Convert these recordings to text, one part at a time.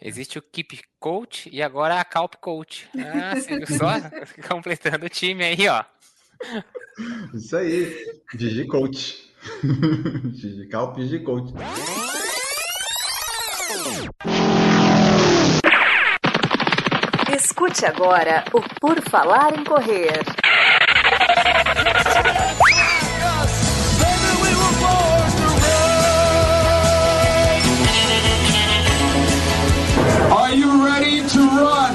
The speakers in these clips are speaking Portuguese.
Existe o Keep Coach e agora a Calp Coach. Ah, viu só? Completando o time aí, ó. Isso aí. Gigi Coach. Gigi Calp, Gigi Coach. Escute agora o Por Falar em Correr. Are you ready to run?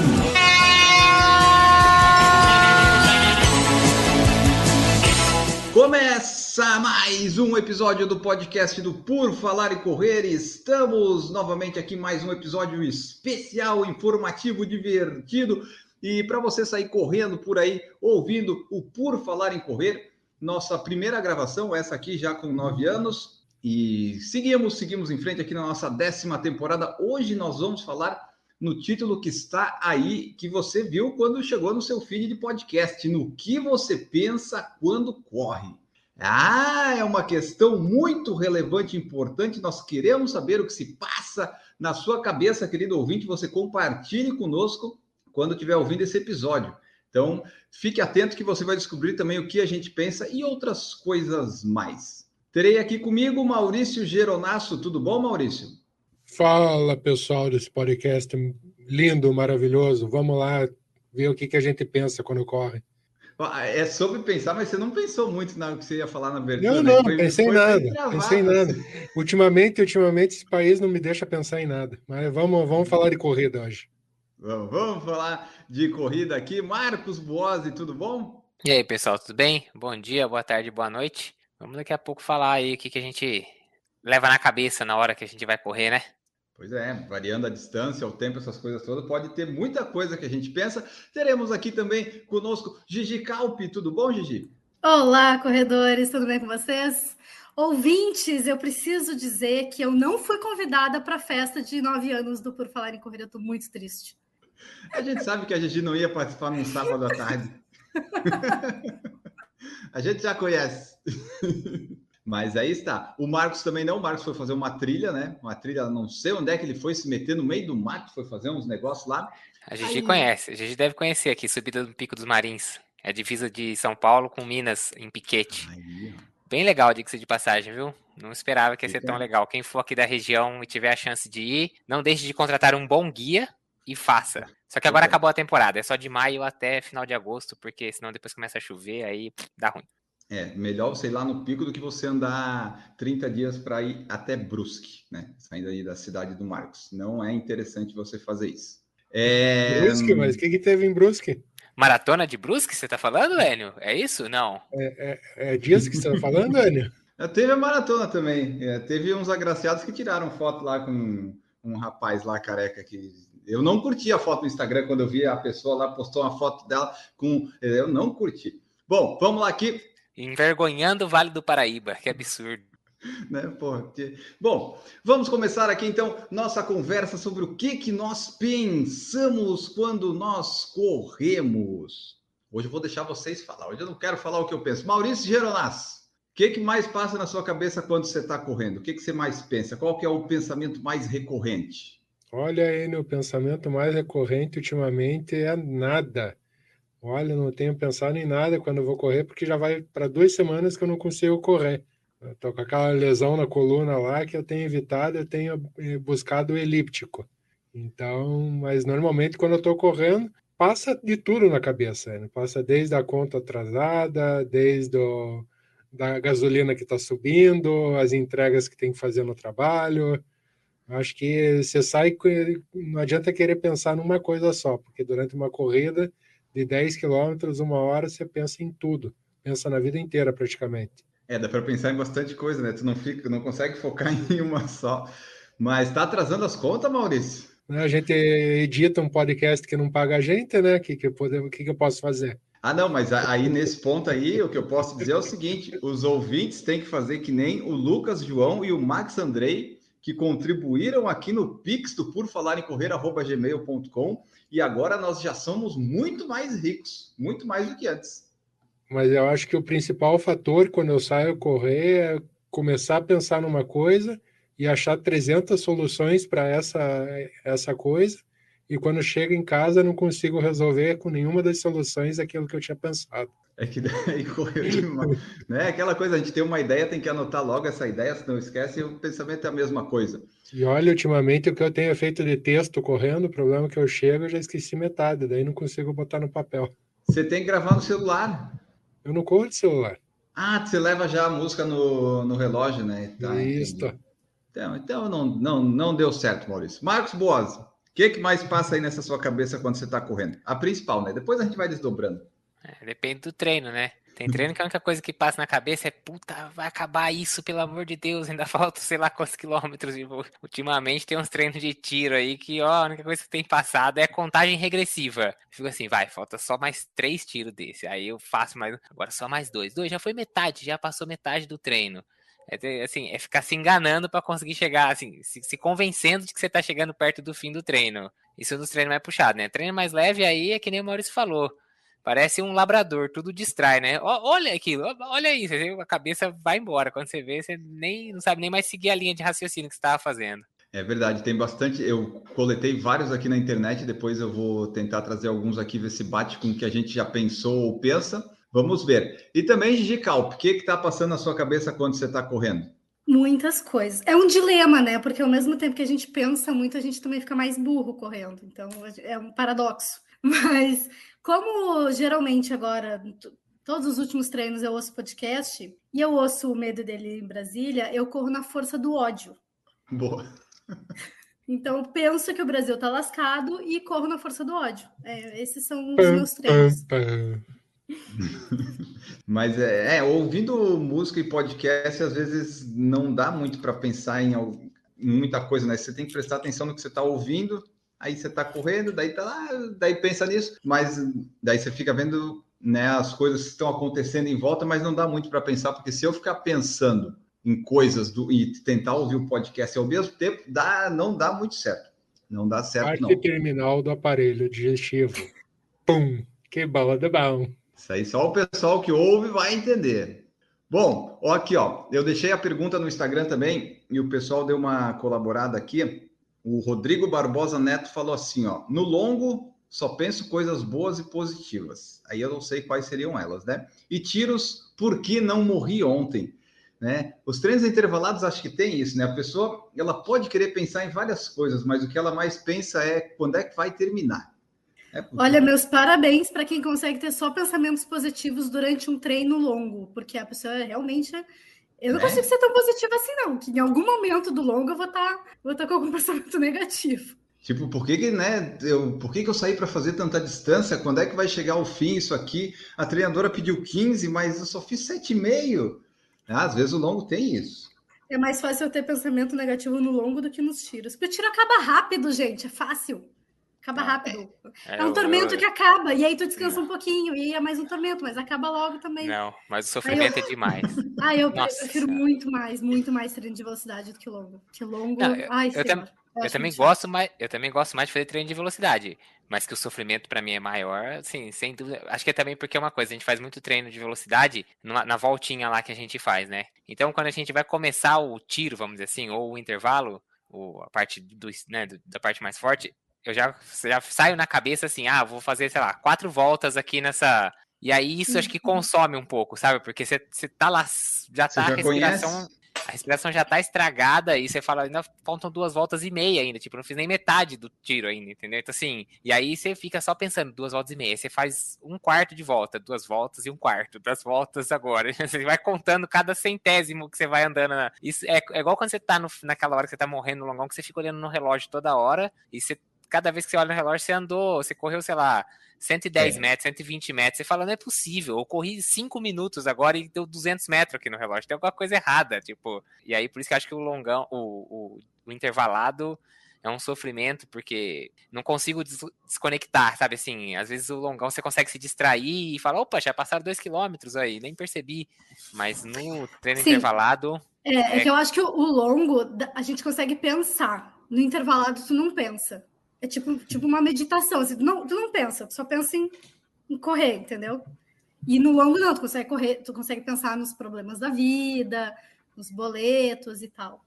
Começa mais um episódio do podcast do Por Falar e Correr. Estamos novamente aqui mais um episódio especial, informativo, divertido e para você sair correndo por aí, ouvindo o Por Falar em Correr. Nossa primeira gravação, essa aqui já com nove anos. E seguimos, seguimos em frente aqui na nossa décima temporada. Hoje nós vamos falar no título que está aí, que você viu quando chegou no seu feed de podcast, no que você pensa quando corre. Ah, é uma questão muito relevante e importante. Nós queremos saber o que se passa na sua cabeça, querido ouvinte. Você compartilhe conosco quando estiver ouvindo esse episódio. Então, fique atento que você vai descobrir também o que a gente pensa e outras coisas mais. Terei aqui comigo Maurício Geronasso. Tudo bom, Maurício? Fala, pessoal desse podcast lindo, maravilhoso. Vamos lá ver o que, que a gente pensa quando corre. É sobre pensar, mas você não pensou muito na que você ia falar na verdade. Não, não, né? pensei em nada. Pensei em nada. Ultimamente, ultimamente, esse país não me deixa pensar em nada. Mas vamos, vamos falar de corrida hoje. Vamos, vamos falar de corrida aqui. Marcos Boazzi, tudo bom? E aí, pessoal, tudo bem? Bom dia, boa tarde, boa noite. Vamos daqui a pouco falar aí o que, que a gente leva na cabeça na hora que a gente vai correr, né? Pois é, variando a distância, o tempo, essas coisas todas, pode ter muita coisa que a gente pensa. Teremos aqui também conosco Gigi Calpi. Tudo bom, Gigi? Olá, corredores, tudo bem com vocês? Ouvintes, eu preciso dizer que eu não fui convidada para a festa de nove anos do Por Falar em Corrida, eu estou muito triste. A gente sabe que a Gigi não ia participar num sábado à tarde. a gente já conhece. Mas aí está. O Marcos também não. O Marcos foi fazer uma trilha, né? Uma trilha, não sei onde é que ele foi se meter no meio do mato, foi fazer uns negócios lá. A Gigi aí... conhece. A Gigi deve conhecer aqui, subida do Pico dos Marins. É a divisa de São Paulo com Minas, em Piquete. Aí... Bem legal, diga-se de passagem, viu? Não esperava que ia ser tão legal. Quem for aqui da região e tiver a chance de ir, não deixe de contratar um bom guia e faça. Só que agora acabou a temporada, é só de maio até final de agosto, porque senão depois começa a chover, aí pff, dá ruim. É, melhor você ir lá no pico do que você andar 30 dias para ir até Brusque, né? Saindo aí da cidade do Marcos. Não é interessante você fazer isso. É... Brusque, mas o que, que teve em Brusque? Maratona de Brusque, você tá falando, Enio? É isso? Não. É, é, é dias que você tá falando, Enio? Teve a maratona também. É, teve uns agraciados que tiraram foto lá com um rapaz lá careca que eu não curti a foto no Instagram quando eu vi a pessoa lá postou uma foto dela com eu não curti. Bom, vamos lá aqui. Envergonhando o Vale do Paraíba, que absurdo. Né, porra, que... Bom, vamos começar aqui então nossa conversa sobre o que, que nós pensamos quando nós corremos. Hoje eu vou deixar vocês falar. Hoje eu não quero falar o que eu penso. Maurício Geronas, o que, que mais passa na sua cabeça quando você está correndo? O que, que você mais pensa? Qual que é o pensamento mais recorrente? Olha aí, o pensamento mais recorrente ultimamente é nada. Olha, não tenho pensado em nada quando eu vou correr, porque já vai para duas semanas que eu não consigo correr. Estou com aquela lesão na coluna lá que eu tenho evitado, eu tenho eh, buscado o elíptico. Então, mas normalmente quando eu estou correndo, passa de tudo na cabeça. Né? Passa desde a conta atrasada, desde o, da gasolina que está subindo, as entregas que tem que fazer no trabalho. Acho que você sai, não adianta querer pensar numa coisa só, porque durante uma corrida de 10 quilômetros, uma hora, você pensa em tudo, pensa na vida inteira praticamente. É, dá para pensar em bastante coisa, né? Tu não fica, não consegue focar em uma só. Mas está atrasando as contas, Maurício? A gente edita um podcast que não paga a gente, né? O que, que, eu, que, que eu posso fazer? Ah, não, mas aí nesse ponto aí, o que eu posso dizer é o seguinte: os ouvintes têm que fazer que nem o Lucas João e o Max Andrei, que contribuíram aqui no Pix do Por Falar em e agora nós já somos muito mais ricos, muito mais do que antes. Mas eu acho que o principal fator quando eu saio correr é começar a pensar numa coisa, e achar 300 soluções para essa, essa coisa, e quando chego em casa não consigo resolver com nenhuma das soluções aquilo que eu tinha pensado. É que daí correu demais. né? Aquela coisa, a gente tem uma ideia, tem que anotar logo essa ideia, se não esquece, e o pensamento é a mesma coisa. E olha, ultimamente o que eu tenho feito de texto correndo, o problema é que eu chego, eu já esqueci metade, daí não consigo botar no papel. Você tem que gravar no celular. Eu não corro de celular. Ah, você leva já a música no, no relógio, né? Tá, Isso. Então, então não, não, não deu certo, Maurício. Marcos Boas, o que, que mais passa aí nessa sua cabeça quando você está correndo? A principal, né? Depois a gente vai desdobrando. É, depende do treino, né? Tem treino que a única coisa que passa na cabeça é puta, vai acabar isso, pelo amor de Deus, ainda falta sei lá quantos quilômetros. ultimamente tem uns treinos de tiro aí que, ó, a única coisa que tem passado é contagem regressiva. Fico assim, vai, falta só mais três tiros desse. Aí eu faço mais, agora só mais dois. Dois, já foi metade, já passou metade do treino. É, assim, é ficar se enganando para conseguir chegar, assim, se, se, convencendo de que você tá chegando perto do fim do treino. Isso nos treinos mais puxados, né? Treino mais leve aí é que nem o Maurício falou Parece um labrador, tudo distrai, né? olha aquilo, olha isso, a cabeça vai embora. Quando você vê, você nem não sabe nem mais seguir a linha de raciocínio que você estava fazendo. É verdade, tem bastante. Eu coletei vários aqui na internet, depois eu vou tentar trazer alguns aqui, ver se bate com o que a gente já pensou ou pensa. Vamos ver. E também, Gigi Calp, o que está passando na sua cabeça quando você está correndo? Muitas coisas. É um dilema, né? Porque ao mesmo tempo que a gente pensa muito, a gente também fica mais burro correndo. Então é um paradoxo. Mas como geralmente agora, todos os últimos treinos eu ouço podcast e eu ouço o medo dele em Brasília, eu corro na força do ódio. Boa. Então penso que o Brasil tá lascado e corro na força do ódio. É, esses são os meus treinos. Mas é, é, ouvindo música e podcast, às vezes não dá muito para pensar em, em, muita coisa, né? Você tem que prestar atenção no que você está ouvindo aí você tá correndo, daí tá lá, daí pensa nisso, mas daí você fica vendo né, as coisas que estão acontecendo em volta, mas não dá muito para pensar, porque se eu ficar pensando em coisas do, e tentar ouvir o podcast ao mesmo tempo, dá, não dá muito certo. Não dá certo, Parte não. terminal do aparelho digestivo. Pum! Que bala de bom. Isso aí só o pessoal que ouve vai entender. Bom, ó, aqui, ó, eu deixei a pergunta no Instagram também e o pessoal deu uma colaborada aqui. O Rodrigo Barbosa Neto falou assim, ó, no longo só penso coisas boas e positivas. Aí eu não sei quais seriam elas, né? E tiros, por que não morri ontem? Né? Os treinos intervalados acho que tem isso, né? A pessoa ela pode querer pensar em várias coisas, mas o que ela mais pensa é quando é que vai terminar. É. Olha, meus parabéns para quem consegue ter só pensamentos positivos durante um treino longo, porque a pessoa realmente eu não né? consigo ser tão positiva assim, não. Que em algum momento do longo eu vou estar tá, vou tá com algum pensamento negativo. Tipo, por que, que né, eu, por que, que eu saí para fazer tanta distância? Quando é que vai chegar o fim isso aqui? A treinadora pediu 15, mas eu só fiz 7,5. Ah, às vezes o longo tem isso. É mais fácil eu ter pensamento negativo no longo do que nos tiros. Porque o tiro acaba rápido, gente. É fácil. Acaba é, rápido. É, é um tormento eu, que acaba, e aí tu descansa não. um pouquinho, e é mais um tormento, mas acaba logo também. Não, mas o sofrimento eu... é demais. ah, eu Nossa, prefiro muito mais, muito mais treino de velocidade do que longo. Que longo. Não, eu, Ai, eu, tam, eu também gosto mais, eu também gosto mais de fazer treino de velocidade, mas que o sofrimento para mim é maior, assim, sem dúvida. Acho que é também porque é uma coisa, a gente faz muito treino de velocidade numa, na voltinha lá que a gente faz, né? Então, quando a gente vai começar o tiro, vamos dizer assim, ou o intervalo, ou a parte do, né, da parte mais forte, eu já, já saio na cabeça assim, ah, vou fazer, sei lá, quatro voltas aqui nessa. E aí isso acho que uhum. consome um pouco, sabe? Porque você, você tá lá, já tá já a respiração. Conhece? a respiração já tá estragada e você fala, ainda faltam duas voltas e meia ainda, tipo, não fiz nem metade do tiro ainda, entendeu? Então, assim, e aí você fica só pensando, duas voltas e meia, você faz um quarto de volta, duas voltas e um quarto, duas voltas agora, você vai contando cada centésimo que você vai andando. Na... Isso é, é igual quando você tá no, naquela hora que você tá morrendo no longão, que você fica olhando no relógio toda hora e você cada vez que você olha no relógio, você andou, você correu, sei lá, 110 é. metros, 120 metros. Você fala, não é possível. Eu corri 5 minutos agora e deu 200 metros aqui no relógio. Tem alguma coisa errada, tipo. E aí, por isso que eu acho que o longão, o, o, o intervalado é um sofrimento, porque não consigo des desconectar, sabe assim? Às vezes o longão você consegue se distrair e falar, opa, já passaram 2 quilômetros aí, nem percebi. Mas no treino Sim. intervalado. É, é, é que eu acho que o, o longo a gente consegue pensar. No intervalado, tu não pensa. É tipo, tipo uma meditação. Assim, não, tu não pensa, tu só pensa em, em correr, entendeu? E no longo não, tu consegue correr, tu consegue pensar nos problemas da vida, nos boletos e tal.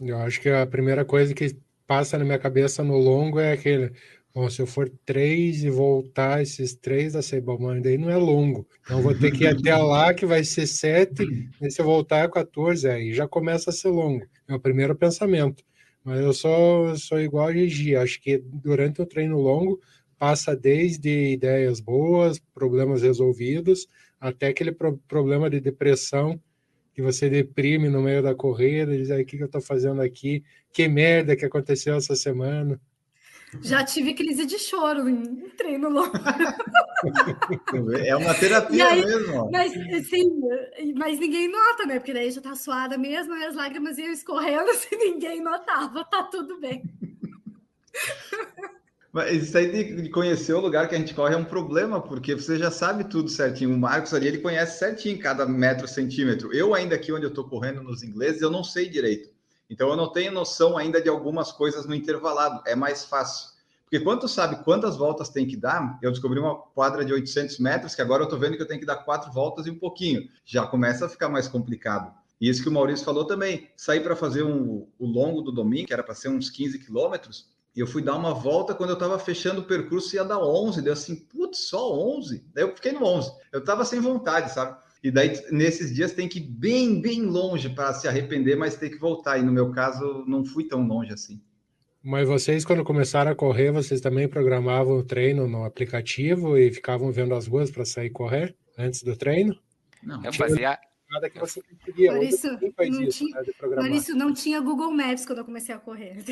Eu acho que a primeira coisa que passa na minha cabeça no longo é aquele. Bom, se eu for três e voltar esses três da Ceibamãe, daí não é longo. Então vou ter que ir até lá, que vai ser sete, e se eu voltar é 14, aí já começa a ser longo. É o primeiro pensamento. Mas eu sou, sou igual a Gigi. Acho que durante o treino longo passa desde ideias boas, problemas resolvidos, até aquele pro problema de depressão que você deprime no meio da corrida, diz aí o que, que eu estou fazendo aqui, que merda que aconteceu essa semana. Já tive crise de choro em treino longo. É uma terapia aí, mesmo. Mas, sim, mas ninguém nota, né? Porque daí já tá suada mesmo, as lágrimas iam escorrendo, se assim, ninguém notava, tá tudo bem. Mas isso aí de, de, conhecer o lugar que a gente corre é um problema, porque você já sabe tudo certinho. O Marcos ali, ele conhece certinho cada metro, centímetro. Eu ainda aqui onde eu tô correndo nos ingleses, eu não sei direito. Então eu não tenho noção ainda de algumas coisas no intervalado. É mais fácil. Porque quando tu sabe quantas voltas tem que dar, eu descobri uma quadra de 800 metros, que agora eu tô vendo que eu tenho que dar quatro voltas e um pouquinho. Já começa a ficar mais complicado. E isso que o Maurício falou também. Sair para fazer um, o longo do domingo, que era para ser uns 15 quilômetros, e eu fui dar uma volta quando eu estava fechando o percurso ia dar 11, deu assim, putz, só 11? Daí eu fiquei no 11. Eu estava sem vontade, sabe? E daí nesses dias tem que ir bem, bem longe para se arrepender, mas tem que voltar. E no meu caso não fui tão longe assim. Mas vocês, quando começaram a correr, vocês também programavam o treino no aplicativo e ficavam vendo as ruas para sair correr antes do treino? Não, eu fazia. Nada que você. Maurício, não, isso, tinha, né, Maurício, não tinha Google Maps quando eu comecei a correr.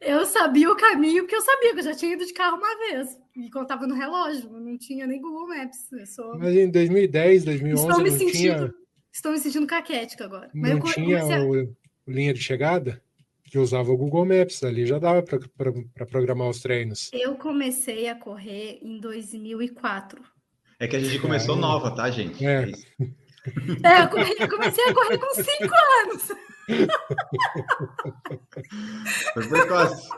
Eu sabia o caminho, porque eu sabia que eu já tinha ido de carro uma vez. E contava no relógio, não tinha nem Google Maps. Sou... Mas em 2010, 2011, estou me sentindo, tinha... Estou me sentindo caquética agora. Mas não tinha a... o, linha de chegada? Que usava o Google Maps, ali já dava para programar os treinos. Eu comecei a correr em 2004. É que a gente começou é, nova, tá, gente? É. É, eu comecei a correr com 5 anos. Foi precoce.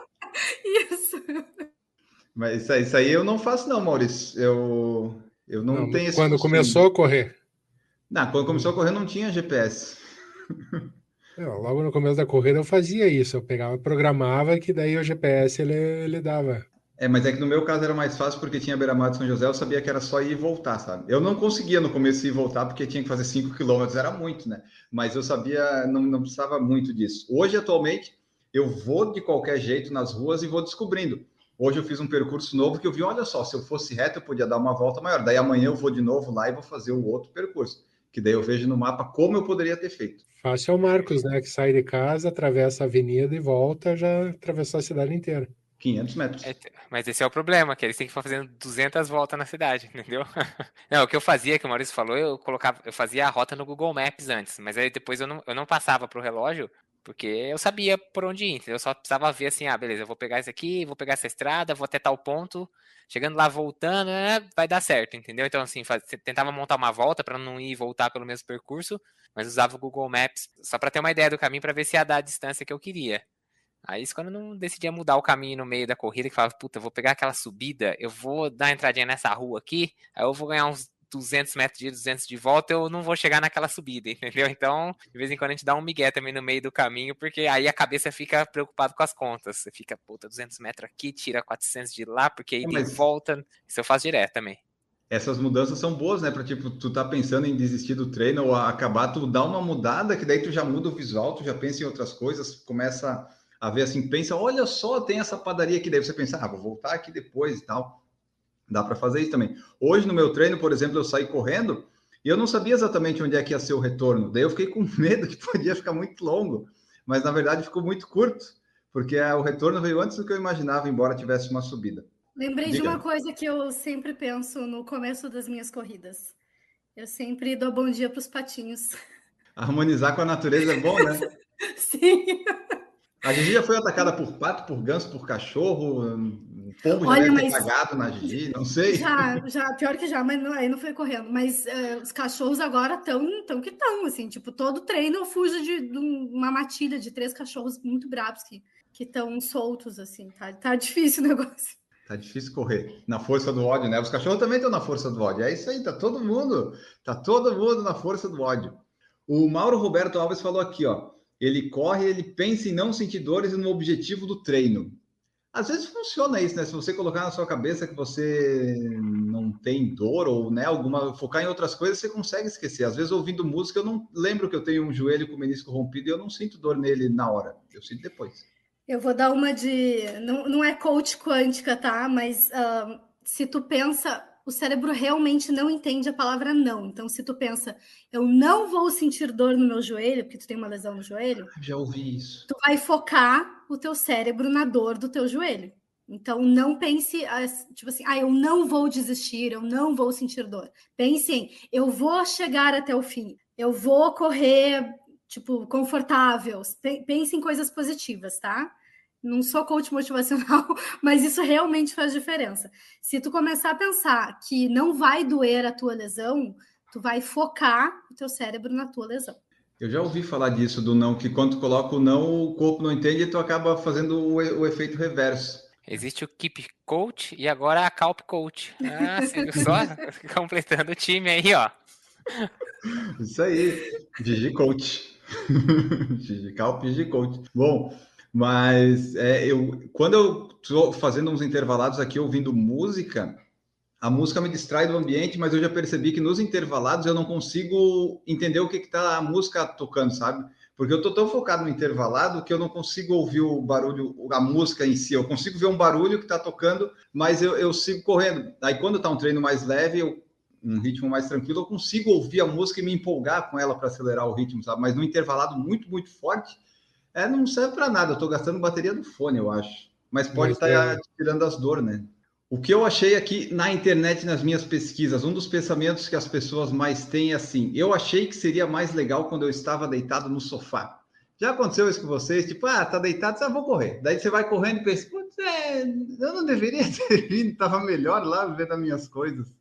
Isso. Mas isso aí, isso aí, eu não faço, não, Maurício. Eu, eu não, não tenho esse. Quando costume. começou a correr? Não, quando começou a correr não tinha GPS. É, logo no começo da corrida eu fazia isso. Eu pegava, programava que daí o GPS ele, ele dava. É, mas é que no meu caso era mais fácil porque tinha beira-mar de São José, eu sabia que era só ir e voltar, sabe? Eu não conseguia no começo ir e voltar porque tinha que fazer 5 quilômetros, era muito, né? Mas eu sabia, não, não precisava muito disso. Hoje, atualmente, eu vou de qualquer jeito nas ruas e vou descobrindo. Hoje eu fiz um percurso novo que eu vi, olha só, se eu fosse reto eu podia dar uma volta maior. Daí amanhã eu vou de novo lá e vou fazer o outro percurso, que daí eu vejo no mapa como eu poderia ter feito. Fácil é o Marcos, né? Que sai de casa, atravessa a avenida e volta, já atravessou a cidade inteira. 500 metros. É, mas esse é o problema, que eles têm que ficar fazendo 200 voltas na cidade, entendeu? Não, o que eu fazia, que o Maurício falou, eu colocava, eu fazia a rota no Google Maps antes, mas aí depois eu não, eu não passava pro relógio, porque eu sabia por onde ir, entendeu? Eu só precisava ver assim, ah, beleza, eu vou pegar isso aqui, vou pegar essa estrada, vou até tal ponto, chegando lá, voltando, né, vai dar certo, entendeu? Então, assim, faz, tentava montar uma volta para não ir e voltar pelo mesmo percurso, mas usava o Google Maps só para ter uma ideia do caminho para ver se ia dar a distância que eu queria. Aí quando não decidia mudar o caminho no meio da corrida, que falava, puta, eu vou pegar aquela subida, eu vou dar uma entradinha nessa rua aqui, aí eu vou ganhar uns 200 metros de 200 de volta, eu não vou chegar naquela subida, entendeu? Então, de vez em quando a gente dá um migué também no meio do caminho, porque aí a cabeça fica preocupada com as contas. Você fica, puta, 200 metros aqui, tira 400 de lá, porque aí é, mas... volta. Isso eu faço direto também. Essas mudanças são boas, né? Para tipo, tu tá pensando em desistir do treino ou acabar, tu dá uma mudada, que daí tu já muda o visual, tu já pensa em outras coisas, começa a ver assim, pensa, olha só, tem essa padaria aqui, daí você pensa, ah, vou voltar aqui depois e tal. Dá para fazer isso também. Hoje no meu treino, por exemplo, eu saí correndo e eu não sabia exatamente onde é que ia ser o retorno. Daí eu fiquei com medo que podia ficar muito longo, mas na verdade ficou muito curto, porque o retorno veio antes do que eu imaginava, embora tivesse uma subida. Lembrei Diga. de uma coisa que eu sempre penso no começo das minhas corridas. Eu sempre dou bom dia para os patinhos. Harmonizar com a natureza é bom, né? Sim. A Gigi já foi atacada por pato, por ganso, por cachorro, pombo Olha, já mas... cagado na Gigi, não sei. Já, já, pior que já, mas não, aí não foi correndo. Mas uh, os cachorros agora estão tão que estão, assim, tipo, todo treino eu fujo de, de, uma matilha de três cachorros muito bravos que estão soltos, assim, tá, tá difícil o negócio. Tá difícil correr na força do ódio, né? Os cachorros também estão na força do ódio. É isso aí, tá todo mundo, tá todo mundo na força do ódio. O Mauro Roberto Alves falou aqui, ó. Ele corre, ele pensa em não sentir dores no objetivo do treino. Às vezes funciona isso, né? Se você colocar na sua cabeça que você não tem dor ou né, alguma focar em outras coisas, você consegue esquecer. Às vezes ouvindo música, eu não lembro que eu tenho um joelho com o menisco rompido e eu não sinto dor nele na hora. Eu sinto depois. Eu vou dar uma de. Não, não é coach quântica, tá? Mas uh, se tu pensa, o cérebro realmente não entende a palavra não. Então, se tu pensa, eu não vou sentir dor no meu joelho, porque tu tem uma lesão no joelho. Já ouvi isso. Tu vai focar o teu cérebro na dor do teu joelho. Então, não pense, tipo assim, ah, eu não vou desistir, eu não vou sentir dor. Pense em, eu vou chegar até o fim, eu vou correr, tipo, confortável. Pense em coisas positivas, tá? Não sou coach motivacional, mas isso realmente faz diferença. Se tu começar a pensar que não vai doer a tua lesão, tu vai focar o teu cérebro na tua lesão. Eu já ouvi falar disso, do não, que quando tu coloca o não, o corpo não entende e tu acaba fazendo o, o efeito reverso. Existe o Keep Coach e agora a Calp Coach. Ah, só? Completando o time aí, ó. Isso aí, Gigi Coach. Gigi Calp, Gigi Coach. Bom, mas é, eu, quando eu estou fazendo uns intervalados aqui ouvindo música, a música me distrai do ambiente, mas eu já percebi que nos intervalados eu não consigo entender o que está a música tocando, sabe? Porque eu estou tão focado no intervalado que eu não consigo ouvir o barulho, a música em si. Eu consigo ver um barulho que está tocando, mas eu, eu, sigo correndo. Aí quando está um treino mais leve, eu, um ritmo mais tranquilo, eu consigo ouvir a música e me empolgar com ela para acelerar o ritmo, sabe? Mas no intervalado muito, muito forte, é, não serve para nada. Eu estou gastando bateria do fone, eu acho. Mas pode estar tá tirando as dores, né? O que eu achei aqui na internet, nas minhas pesquisas, um dos pensamentos que as pessoas mais têm é assim: eu achei que seria mais legal quando eu estava deitado no sofá. Já aconteceu isso com vocês? Tipo, ah, tá deitado, você ah, vou correr. Daí você vai correndo e pensa, putz, é, eu não deveria ter vindo, tava melhor lá vendo as minhas coisas.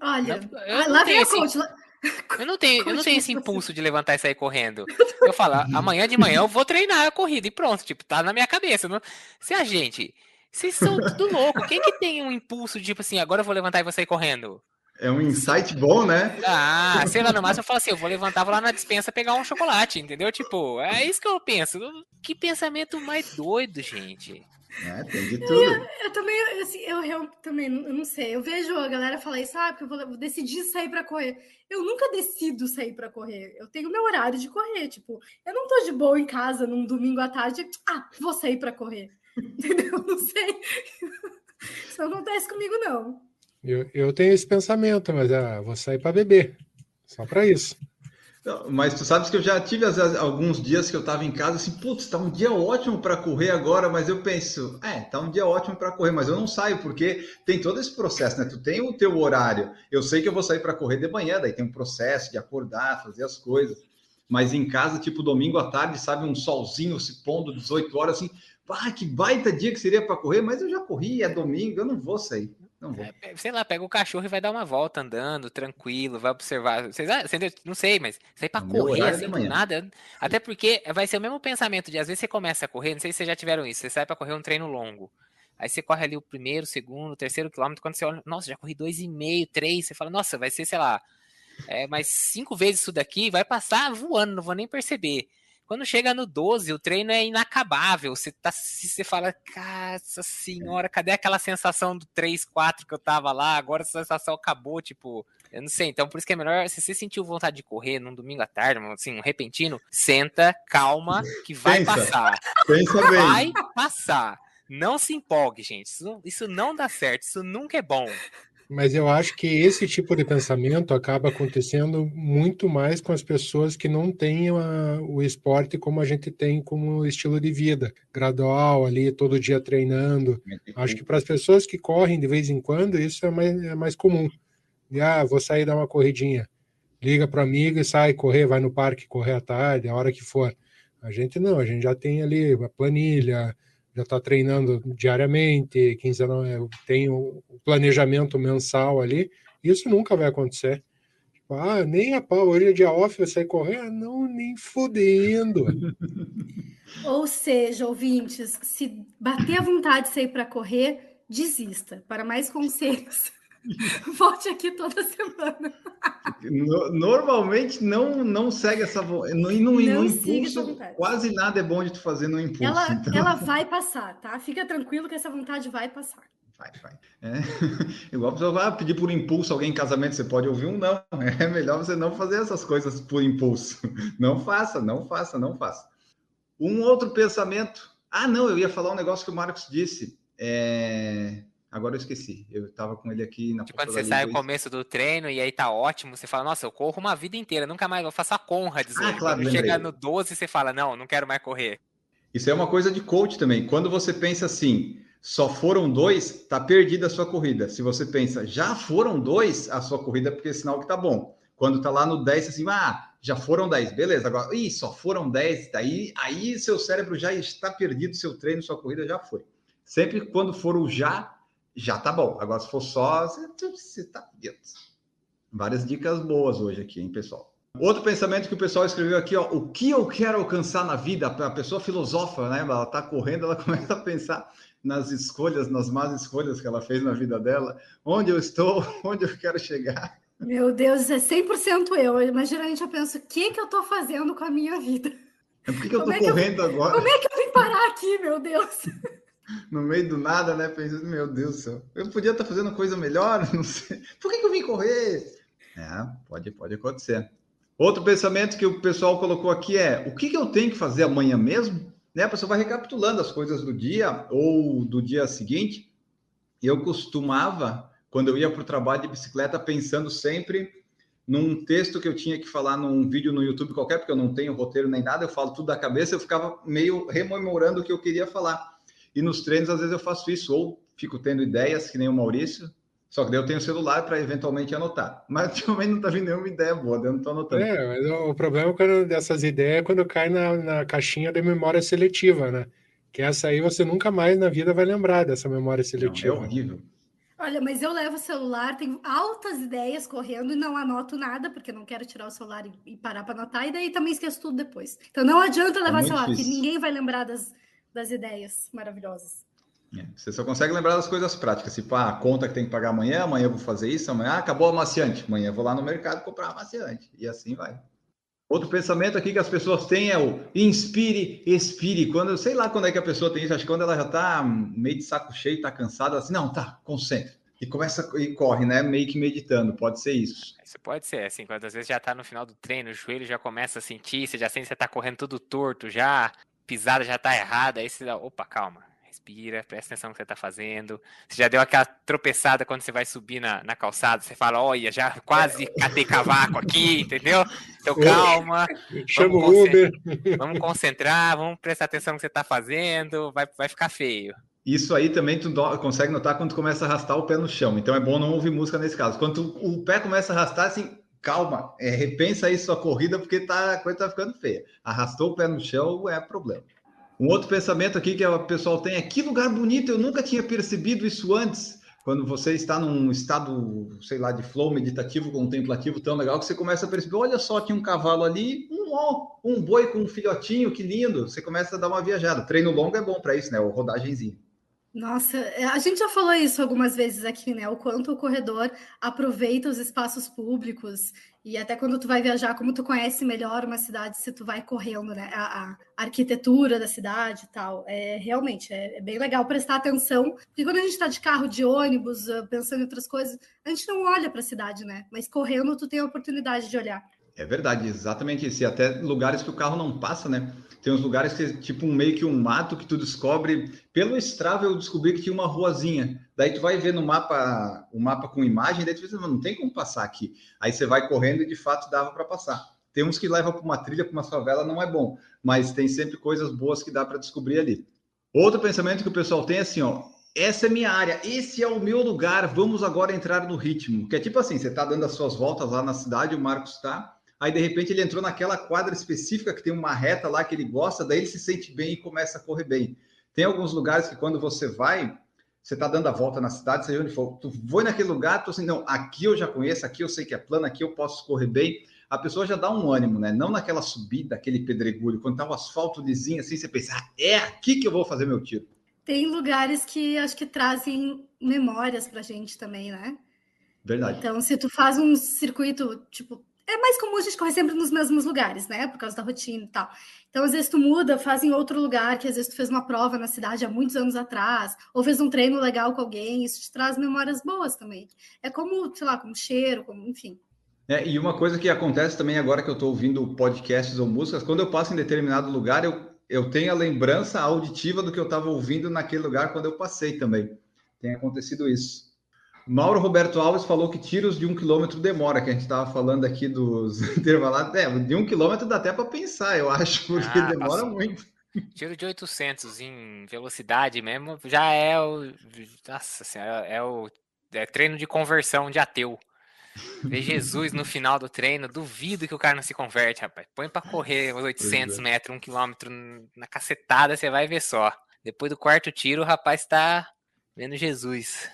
Olha, eu lá vem a coach. Eu não tenho, eu não tenho esse impulso de levantar e sair correndo. Eu falo, amanhã de manhã eu vou treinar a corrida e pronto, tipo, tá na minha cabeça. Não... Se a gente vocês são tudo louco. Quem que tem um impulso de, tipo assim, agora eu vou levantar e vou sair correndo? É um insight bom, né? Ah, sei lá, no máximo eu falo assim, eu vou levantar, vou lá na dispensa pegar um chocolate, entendeu? Tipo, é isso que eu penso. Que pensamento mais doido, gente. É, tem de tudo. Eu, eu também, assim, eu, eu também, eu não sei. Eu vejo a galera falar isso, ah, porque eu vou, vou decidir sair para correr. Eu nunca decido sair para correr. Eu tenho meu horário de correr. Tipo, eu não tô de boa em casa num domingo à tarde, ah, vou sair para correr. Entendeu? Não sei. Isso não acontece comigo, não. Eu, eu tenho esse pensamento, mas ah, vou sair para beber. Só para isso. Mas tu sabes que eu já tive alguns dias que eu estava em casa assim, putz, tá um dia ótimo para correr agora, mas eu penso, é, tá um dia ótimo para correr, mas eu não saio porque tem todo esse processo, né? Tu tem o teu horário. Eu sei que eu vou sair para correr de manhã, daí tem um processo de acordar, fazer as coisas. Mas em casa, tipo domingo à tarde, sabe, um solzinho se pondo 18 horas assim, ah, que baita dia que seria para correr, mas eu já corri, é domingo, eu não vou sair. Não vou. É, sei lá, pega o cachorro e vai dar uma volta andando, tranquilo, vai observar. Vocês, ah, não sei, mas sair para correr assim, do nada. Até porque vai ser o mesmo pensamento de às vezes você começa a correr, não sei se vocês já tiveram isso, você sai para correr um treino longo. Aí você corre ali o primeiro, segundo, terceiro quilômetro, quando você olha, nossa, já corri dois e meio, três, você fala, nossa, vai ser, sei lá, é, mais cinco vezes isso daqui, vai passar voando, não vou nem perceber. Quando chega no 12, o treino é inacabável. Você, tá, você fala, nossa senhora, cadê aquela sensação do 3, 4 que eu tava lá? Agora a sensação acabou, tipo, eu não sei. Então, por isso que é melhor, se você sentiu vontade de correr num domingo à tarde, assim, um repentino, senta, calma, que vai Pensa. passar. Pensa bem. Vai passar. Não se empolgue, gente. Isso, isso não dá certo. Isso nunca é bom. Mas eu acho que esse tipo de pensamento acaba acontecendo muito mais com as pessoas que não têm a, o esporte como a gente tem como estilo de vida, gradual ali, todo dia treinando. Acho que para as pessoas que correm de vez em quando, isso é mais, é mais comum. E, ah, vou sair dar uma corridinha. Liga para amigo e sai correr, vai no parque correr à tarde, a hora que for. A gente não, a gente já tem ali a planilha, já está treinando diariamente, quinzenal, tem o planejamento mensal ali, isso nunca vai acontecer. Tipo, ah, nem a pau, hoje é dia off, você sai correr? Ah, não, nem fodendo. Ou seja, ouvintes, se bater a vontade de sair para correr, desista. Para mais conselhos, Volte aqui toda semana. Normalmente não, não segue essa vontade. No, no, no impulso, quase nada é bom de tu fazer no impulso. Ela, então. ela vai passar, tá? Fica tranquilo que essa vontade vai passar. Vai, vai. É. Igual a pessoa vai pedir por impulso alguém em casamento, você pode ouvir um não. É melhor você não fazer essas coisas por impulso. Não faça, não faça, não faça. Um outro pensamento. Ah, não, eu ia falar um negócio que o Marcos disse. É... Agora eu esqueci. Eu estava com ele aqui na tipo, Quando você sai no começo do treino e aí tá ótimo, você fala, nossa, eu corro uma vida inteira, nunca mais vou faço a Conrads. Ah, claro, Quando chega no 12, você fala, não, não quero mais correr. Isso é uma coisa de coach também. Quando você pensa assim, só foram dois, tá perdida a sua corrida. Se você pensa, já foram dois, a sua corrida é porque é sinal que tá bom. Quando tá lá no 10, assim, ah, já foram 10, beleza. Agora, ih, só foram 10, daí aí seu cérebro já está perdido, seu treino, sua corrida já foi. Sempre quando for o já, já tá bom. Agora, se for só, você, você tá dentro. Várias dicas boas hoje aqui, hein, pessoal? Outro pensamento que o pessoal escreveu aqui, ó, o que eu quero alcançar na vida? A pessoa filosofa, né? Ela tá correndo, ela começa a pensar nas escolhas, nas más escolhas que ela fez na vida dela, onde eu estou, onde eu quero chegar. Meu Deus, é 100% eu. Mas geralmente eu penso, o que, que eu estou fazendo com a minha vida? Por que, que eu estou é correndo eu, agora? Como é que eu vim parar aqui, meu Deus? No meio do nada, né? Pensando, meu Deus do céu, eu podia estar fazendo coisa melhor, não sei. Por que, que eu vim correr? É, pode, pode acontecer. Outro pensamento que o pessoal colocou aqui é: o que, que eu tenho que fazer amanhã mesmo? Né? A pessoa vai recapitulando as coisas do dia ou do dia seguinte. Eu costumava, quando eu ia para o trabalho de bicicleta, pensando sempre num texto que eu tinha que falar num vídeo no YouTube qualquer, porque eu não tenho roteiro nem nada, eu falo tudo da cabeça, eu ficava meio rememorando o que eu queria falar. E nos treinos, às vezes, eu faço isso, ou fico tendo ideias, que nem o Maurício, só que daí eu tenho celular para eventualmente anotar. Mas ultimamente não está vindo nenhuma ideia boa, eu não estou anotando. É, mas o problema é quando, dessas ideias é quando cai na, na caixinha da memória seletiva, né? Que essa aí você nunca mais na vida vai lembrar dessa memória seletiva. Não, é horrível. Olha, mas eu levo o celular, tenho altas ideias correndo e não anoto nada, porque não quero tirar o celular e, parar para anotar, e daí também esqueço tudo depois. Então não adianta levar é celular, porque ninguém vai lembrar das, das ideias maravilhosas. É, você só consegue lembrar das coisas práticas, tipo, ah, a conta que tem que pagar amanhã, amanhã eu vou fazer isso, amanhã ah, acabou a amaciante, amanhã eu vou lá no mercado comprar amaciante, e assim vai. Outro pensamento aqui que as pessoas têm é o inspire, expire. Quando, sei lá quando é que a pessoa tem isso, acho que quando ela já tá meio de saco cheio, tá cansada, assim, não, tá, concentra. E começa e corre, né? Meio que meditando, pode ser isso. Isso pode ser, assim, quando às vezes já tá no final do treino, o joelho já começa a sentir, você já sente que você tá correndo tudo torto, já, pisada já tá errada, aí você dá, opa, calma, respira, presta atenção no que você está fazendo. Você já deu aquela tropeçada quando você vai subir na, na calçada, você fala, olha, já quase catei cavaco aqui, entendeu? Então calma. Chama o Uber. Vamos concentrar, vamos prestar atenção no que você está fazendo, vai, vai ficar feio. Isso aí também tu consegue notar quando tu começa a arrastar o pé no chão. Então é bom não ouvir música nesse caso. Quando tu, o pé começa a arrastar, assim, calma, é, repensa aí sua corrida, porque tá, a coisa tá ficando feia. Arrastou o pé no chão é problema. Um outro pensamento aqui que o pessoal tem é que lugar bonito, eu nunca tinha percebido isso antes. Quando você está num estado, sei lá, de flow meditativo, contemplativo tão legal, que você começa a perceber, olha só, tinha um cavalo ali, um, um boi com um filhotinho, que lindo. Você começa a dar uma viajada. Treino longo é bom para isso, né? O rodagenzinho. Nossa, é, a gente já falou isso algumas vezes aqui, né? O quanto o corredor aproveita os espaços públicos e até quando tu vai viajar, como tu conhece melhor uma cidade, se tu vai correndo, né? A, a arquitetura da cidade e tal. É realmente é, é, bem legal prestar atenção, porque quando a gente está de carro, de ônibus, ah, pensando em outras coisas, a gente não olha para a cidade, né? Mas correndo, tu tem a oportunidade de olhar. É verdade, exatamente isso. E até lugares que o carro não passa, né? Tem uns lugares que tipo um meio que um mato que tu descobre. Pelo Strava eu descobri que tinha uma ruazinha. Daí tu vai ver no mapa, o mapa com imagem, daí tu pensa, não tem como passar aqui. Aí você vai correndo e de fato dava para passar. Tem uns que levam para uma trilha, para uma favela, não é bom, mas tem sempre coisas boas que dá para descobrir ali. Outro pensamento que o pessoal tem é assim, ó, essa é minha área, esse é o meu lugar, vamos agora entrar no ritmo. Que é tipo assim, você está dando as suas voltas lá na cidade, o Marcos está, aí de repente ele entrou naquela quadra específica que tem uma reta lá que ele gosta, daí ele se sente bem e começa a correr bem. Tem alguns lugares que quando você vai, você está dando a volta na cidade, seja onde for, tu foi naquele lugar, tu assim, não, aqui eu já conheço, aqui eu sei que é plano, aqui eu posso correr bem. A pessoa já dá um ânimo, né? Não naquela subida, aquele pedregulho, quando tá o asfalto lisinho assim, você pensa, ah, é aqui que eu vou fazer meu tiro. Tem lugares que acho que trazem memórias pra gente também, né? Verdade. Então, se tu faz um circuito, tipo, é mais comum a gente correr sempre nos mesmos lugares, né? Por causa da rotina e tal. Então, às vezes tu muda, faz em outro lugar, que às vezes tu fez uma prova na cidade há muitos anos atrás, ou fez um treino legal com alguém, isso te traz memórias boas também. É como, sei lá, como cheiro, como, enfim. É, e uma coisa que acontece também agora que eu estou ouvindo podcasts ou músicas, quando eu passo em determinado lugar, eu, eu tenho a lembrança auditiva do que eu estava ouvindo naquele lugar quando eu passei também. Tem acontecido isso. Mauro Roberto Alves falou que tiros de um quilômetro demora, que a gente estava falando aqui dos intervalados. É, de um quilômetro dá até para pensar, eu acho, porque ah, demora muito. Tiro de 800 em velocidade mesmo já é o. Nossa senhora, é o é treino de conversão de ateu. Ver Jesus no final do treino, duvido que o cara não se converte, rapaz. Põe para correr os 800 é. metros, um quilômetro na cacetada, você vai ver só. Depois do quarto tiro, o rapaz está vendo Jesus.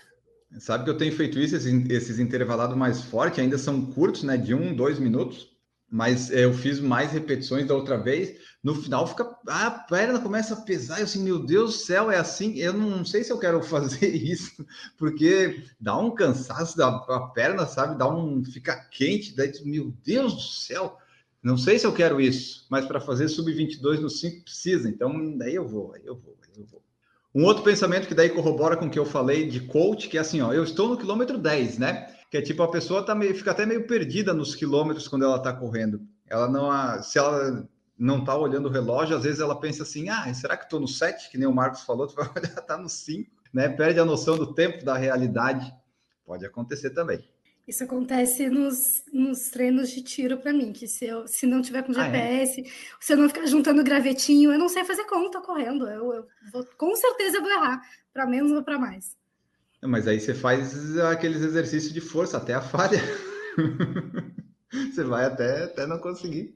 Sabe que eu tenho feito isso, esses, esses intervalados mais fortes, ainda são curtos, né? De um, dois minutos. Mas é, eu fiz mais repetições da outra vez. No final fica. a perna começa a pesar. Eu assim, meu Deus do céu, é assim. Eu não sei se eu quero fazer isso, porque dá um cansaço da a perna, sabe? Dá um. Fica quente. Daí, meu Deus do céu. Não sei se eu quero isso, mas para fazer sub-22 no 5 precisa. Então, daí eu vou, aí eu vou. Um outro pensamento que daí corrobora com o que eu falei de coach, que é assim, ó, eu estou no quilômetro 10, né? Que é tipo, a pessoa tá meio, fica até meio perdida nos quilômetros quando ela está correndo. Ela não, se ela não está olhando o relógio, às vezes ela pensa assim, ah, será que estou no 7, que nem o Marcos falou, tu vai olhar, tá no 5, né? Perde a noção do tempo, da realidade. Pode acontecer também. Isso acontece nos, nos treinos de tiro para mim, que se eu se não tiver com GPS, ah, é? se eu não ficar juntando gravetinho, eu não sei fazer conta correndo. Eu, eu vou, com certeza eu vou errar, para menos ou para mais. Mas aí você faz aqueles exercícios de força até a falha. você vai até, até não conseguir.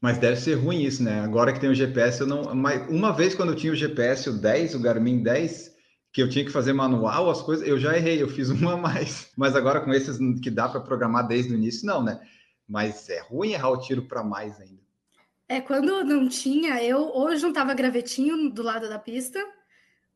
Mas deve ser ruim isso, né? Agora que tem o GPS, eu não. Uma vez quando eu tinha o GPS, o 10, o Garmin 10, que eu tinha que fazer manual, as coisas, eu já errei, eu fiz uma a mais. Mas agora com esses que dá para programar desde o início, não, né? Mas é ruim errar o tiro para mais ainda. É, quando não tinha, eu ou juntava gravetinho do lado da pista,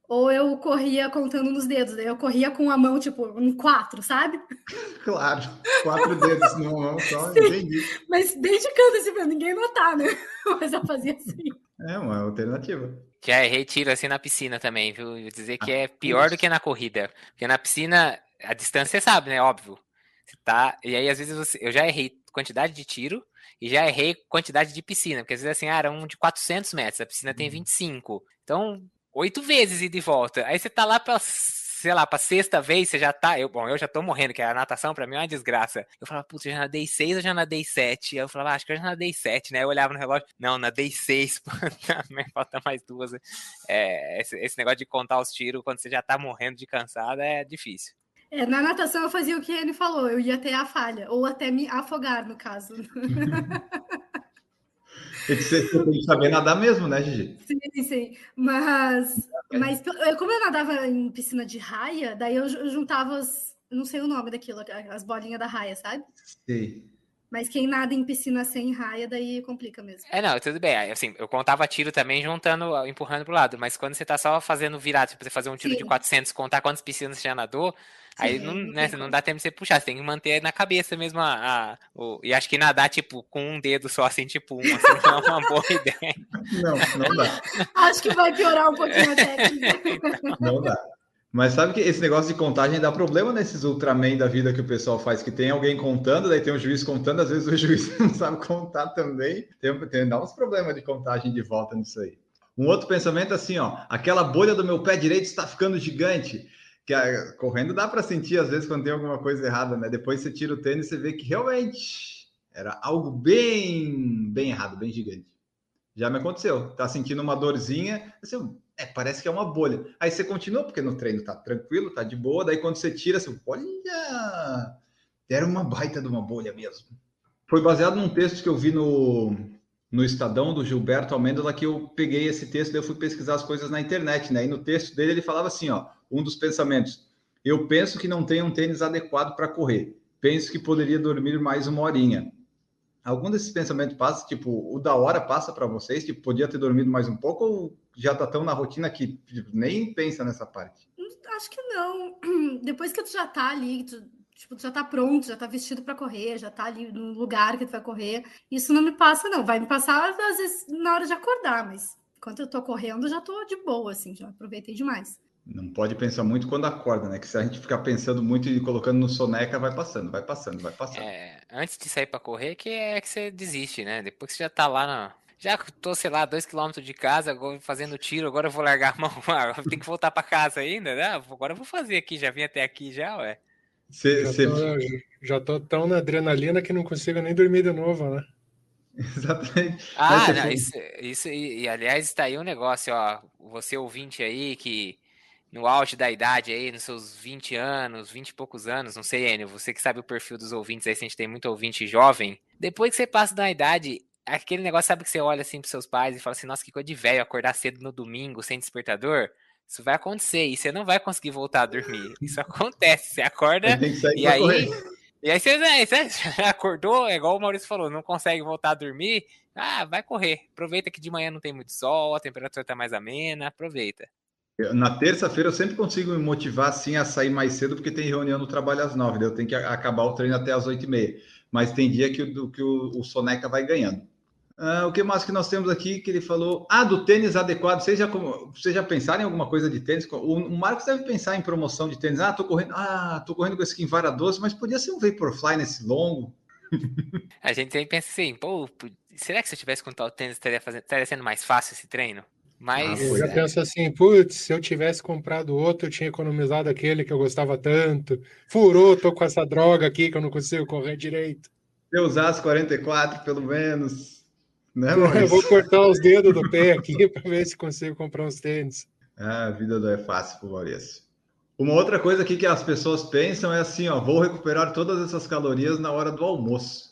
ou eu corria contando nos dedos. Daí eu corria com a mão, tipo, em quatro, sabe? Claro, quatro dedos numa mão só, entendi. Mas desde canto, assim, pra ninguém notar, né? Mas eu fazia assim. É uma alternativa. Já errei tiro assim na piscina também, viu? Vou dizer que é pior do que na corrida. Porque na piscina, a distância você sabe, né? Óbvio. Você tá... E aí, às vezes, você... eu já errei quantidade de tiro e já errei quantidade de piscina. Porque às vezes, assim, ah, era um de 400 metros, a piscina tem 25. Uhum. Então, oito vezes ida e volta. Aí você tá lá pra sei lá, pra sexta vez você já tá. Eu, bom, eu já tô morrendo, que a natação pra mim é uma desgraça. Eu falava, putz, eu já nadei seis ou já nadei sete? Aí eu falava, ah, acho que eu já nadei sete, né? Eu olhava no relógio, não, nadei seis, falta mais duas. É, esse, esse negócio de contar os tiros quando você já tá morrendo de cansado é difícil. É, na natação eu fazia o que ele falou, eu ia até a falha, ou até me afogar, no caso. Você tem que saber nadar mesmo, né, Gigi? Sim, sim. Mas, mas como eu nadava em piscina de raia, daí eu juntava as. Não sei o nome daquilo, as bolinhas da raia, sabe? Sim. Mas quem nada em piscina sem raia, daí complica mesmo. É, não, tudo bem. Assim, eu contava tiro também juntando, empurrando pro lado. Mas quando você tá só fazendo virado, tipo, você fazer um tiro Sim. de 400, contar quantas piscinas você já nadou, Aí não, né, não dá tempo de você puxar, você tem que manter na cabeça mesmo a, a o, e acho que nadar, tipo, com um dedo só, assim, tipo, um, assim, não é uma boa ideia. Não, não dá. acho que vai piorar um pouquinho a técnica. Não dá. Mas sabe que esse negócio de contagem dá problema nesses Ultraman da vida que o pessoal faz, que tem alguém contando, daí tem um juiz contando, às vezes o juiz não sabe contar também. Tem, tem dá uns problemas de contagem de volta nisso aí. Um outro pensamento assim, ó, aquela bolha do meu pé direito está ficando gigante que a, correndo dá para sentir às vezes quando tem alguma coisa errada, né? Depois você tira o tênis e vê que realmente era algo bem, bem errado, bem gigante. Já me aconteceu. Tá sentindo uma dorzinha, assim, é, parece que é uma bolha. Aí você continua porque no treino tá tranquilo, tá de boa, daí quando você tira, assim, olha, era uma baita de uma bolha mesmo. Foi baseado num texto que eu vi no no Estadão do Gilberto Almendra que eu peguei esse texto, daí eu fui pesquisar as coisas na internet, né? E no texto dele ele falava assim, ó, um dos pensamentos. Eu penso que não tenho um tênis adequado para correr. Penso que poderia dormir mais uma horinha. Algum desses pensamentos passa, tipo, o da hora passa para vocês, tipo, podia ter dormido mais um pouco ou já tá tão na rotina que tipo, nem pensa nessa parte? Acho que não. Depois que tu já tá ali, tu tipo, já tá pronto, já tá vestido para correr, já tá ali no lugar que tu vai correr. Isso não me passa, não. Vai me passar, às vezes, na hora de acordar, mas enquanto eu tô correndo, já tô de boa, assim, já aproveitei demais. Não pode pensar muito quando acorda, né? Que se a gente ficar pensando muito e colocando no soneca, vai passando, vai passando, vai passando. É, antes de sair para correr, que é que você desiste, né? Depois que você já tá lá na. Já tô, sei lá, dois quilômetros de casa, fazendo tiro, agora eu vou largar a mão. Tem que voltar para casa ainda, né? Agora eu vou fazer aqui, já vim até aqui já, ué. Cê, já, cê... Tô, já tô tão na adrenalina que não consigo nem dormir de novo, né? Exatamente. Ah, não, isso, isso e, e, aliás está aí um negócio, ó, você ouvinte aí que no auge da idade aí, nos seus 20 anos, 20 e poucos anos, não sei, Enio, você que sabe o perfil dos ouvintes aí, se a gente tem muito ouvinte jovem, depois que você passa da idade, aquele negócio, sabe que você olha assim pros seus pais e fala assim, nossa, que coisa de velho, acordar cedo no domingo, sem despertador, isso vai acontecer, e você não vai conseguir voltar a dormir, isso acontece, você acorda, e aí... Correr. E aí você, você acordou, é igual o Maurício falou, não consegue voltar a dormir, ah, vai correr. Aproveita que de manhã não tem muito sol, a temperatura tá mais amena, aproveita. Na terça-feira eu sempre consigo me motivar assim a sair mais cedo, porque tem reunião no trabalho às nove, eu tenho que acabar o treino até às oito e meia. Mas tem dia que, o, que o, o Soneca vai ganhando. Ah, o que mais que nós temos aqui que ele falou? Ah, do tênis adequado. Vocês já, vocês já pensaram em alguma coisa de tênis? O, o Marcos deve pensar em promoção de tênis. Ah, tô correndo, ah, tô correndo com esse Vara 12, mas podia ser um Vaporfly nesse longo. A gente sempre pensa assim, pô, será que se eu tivesse com tal tênis estaria, fazendo, estaria sendo mais fácil esse treino? Mas. Ah, eu já é. penso assim, putz, se eu tivesse comprado outro, eu tinha economizado aquele que eu gostava tanto. Furou, tô com essa droga aqui que eu não consigo correr direito. Se eu usasse 44, pelo menos. Né, eu vou cortar os dedos do pé aqui para ver se consigo comprar uns tênis. Ah, a vida não é fácil pro Maurício. Uma outra coisa aqui que as pessoas pensam é assim, ó, vou recuperar todas essas calorias na hora do almoço.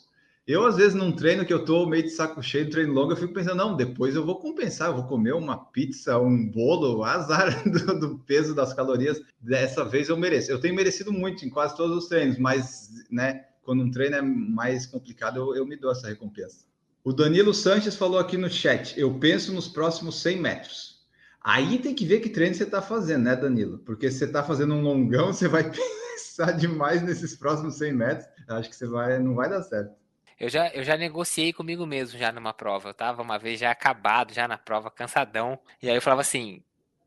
Eu, às vezes, num treino que eu tô meio de saco cheio, treino longo, eu fico pensando, não, depois eu vou compensar, eu vou comer uma pizza, um bolo, azar do, do, peso das calorias. Dessa vez eu mereço. Eu tenho merecido muito em quase todos os treinos, mas, né, quando um treino é mais complicado, eu, eu me dou essa recompensa. O Danilo Sanches falou aqui no chat, eu penso nos próximos 100 metros. Aí tem que ver que treino você está fazendo, né, Danilo? Porque se você está fazendo um longão, você vai pensar demais nesses próximos 100 metros. Acho que você vai, não vai dar certo. Eu já, eu já negociei comigo mesmo já numa prova. Eu tava uma vez já acabado, já na prova, cansadão. E aí eu falava assim: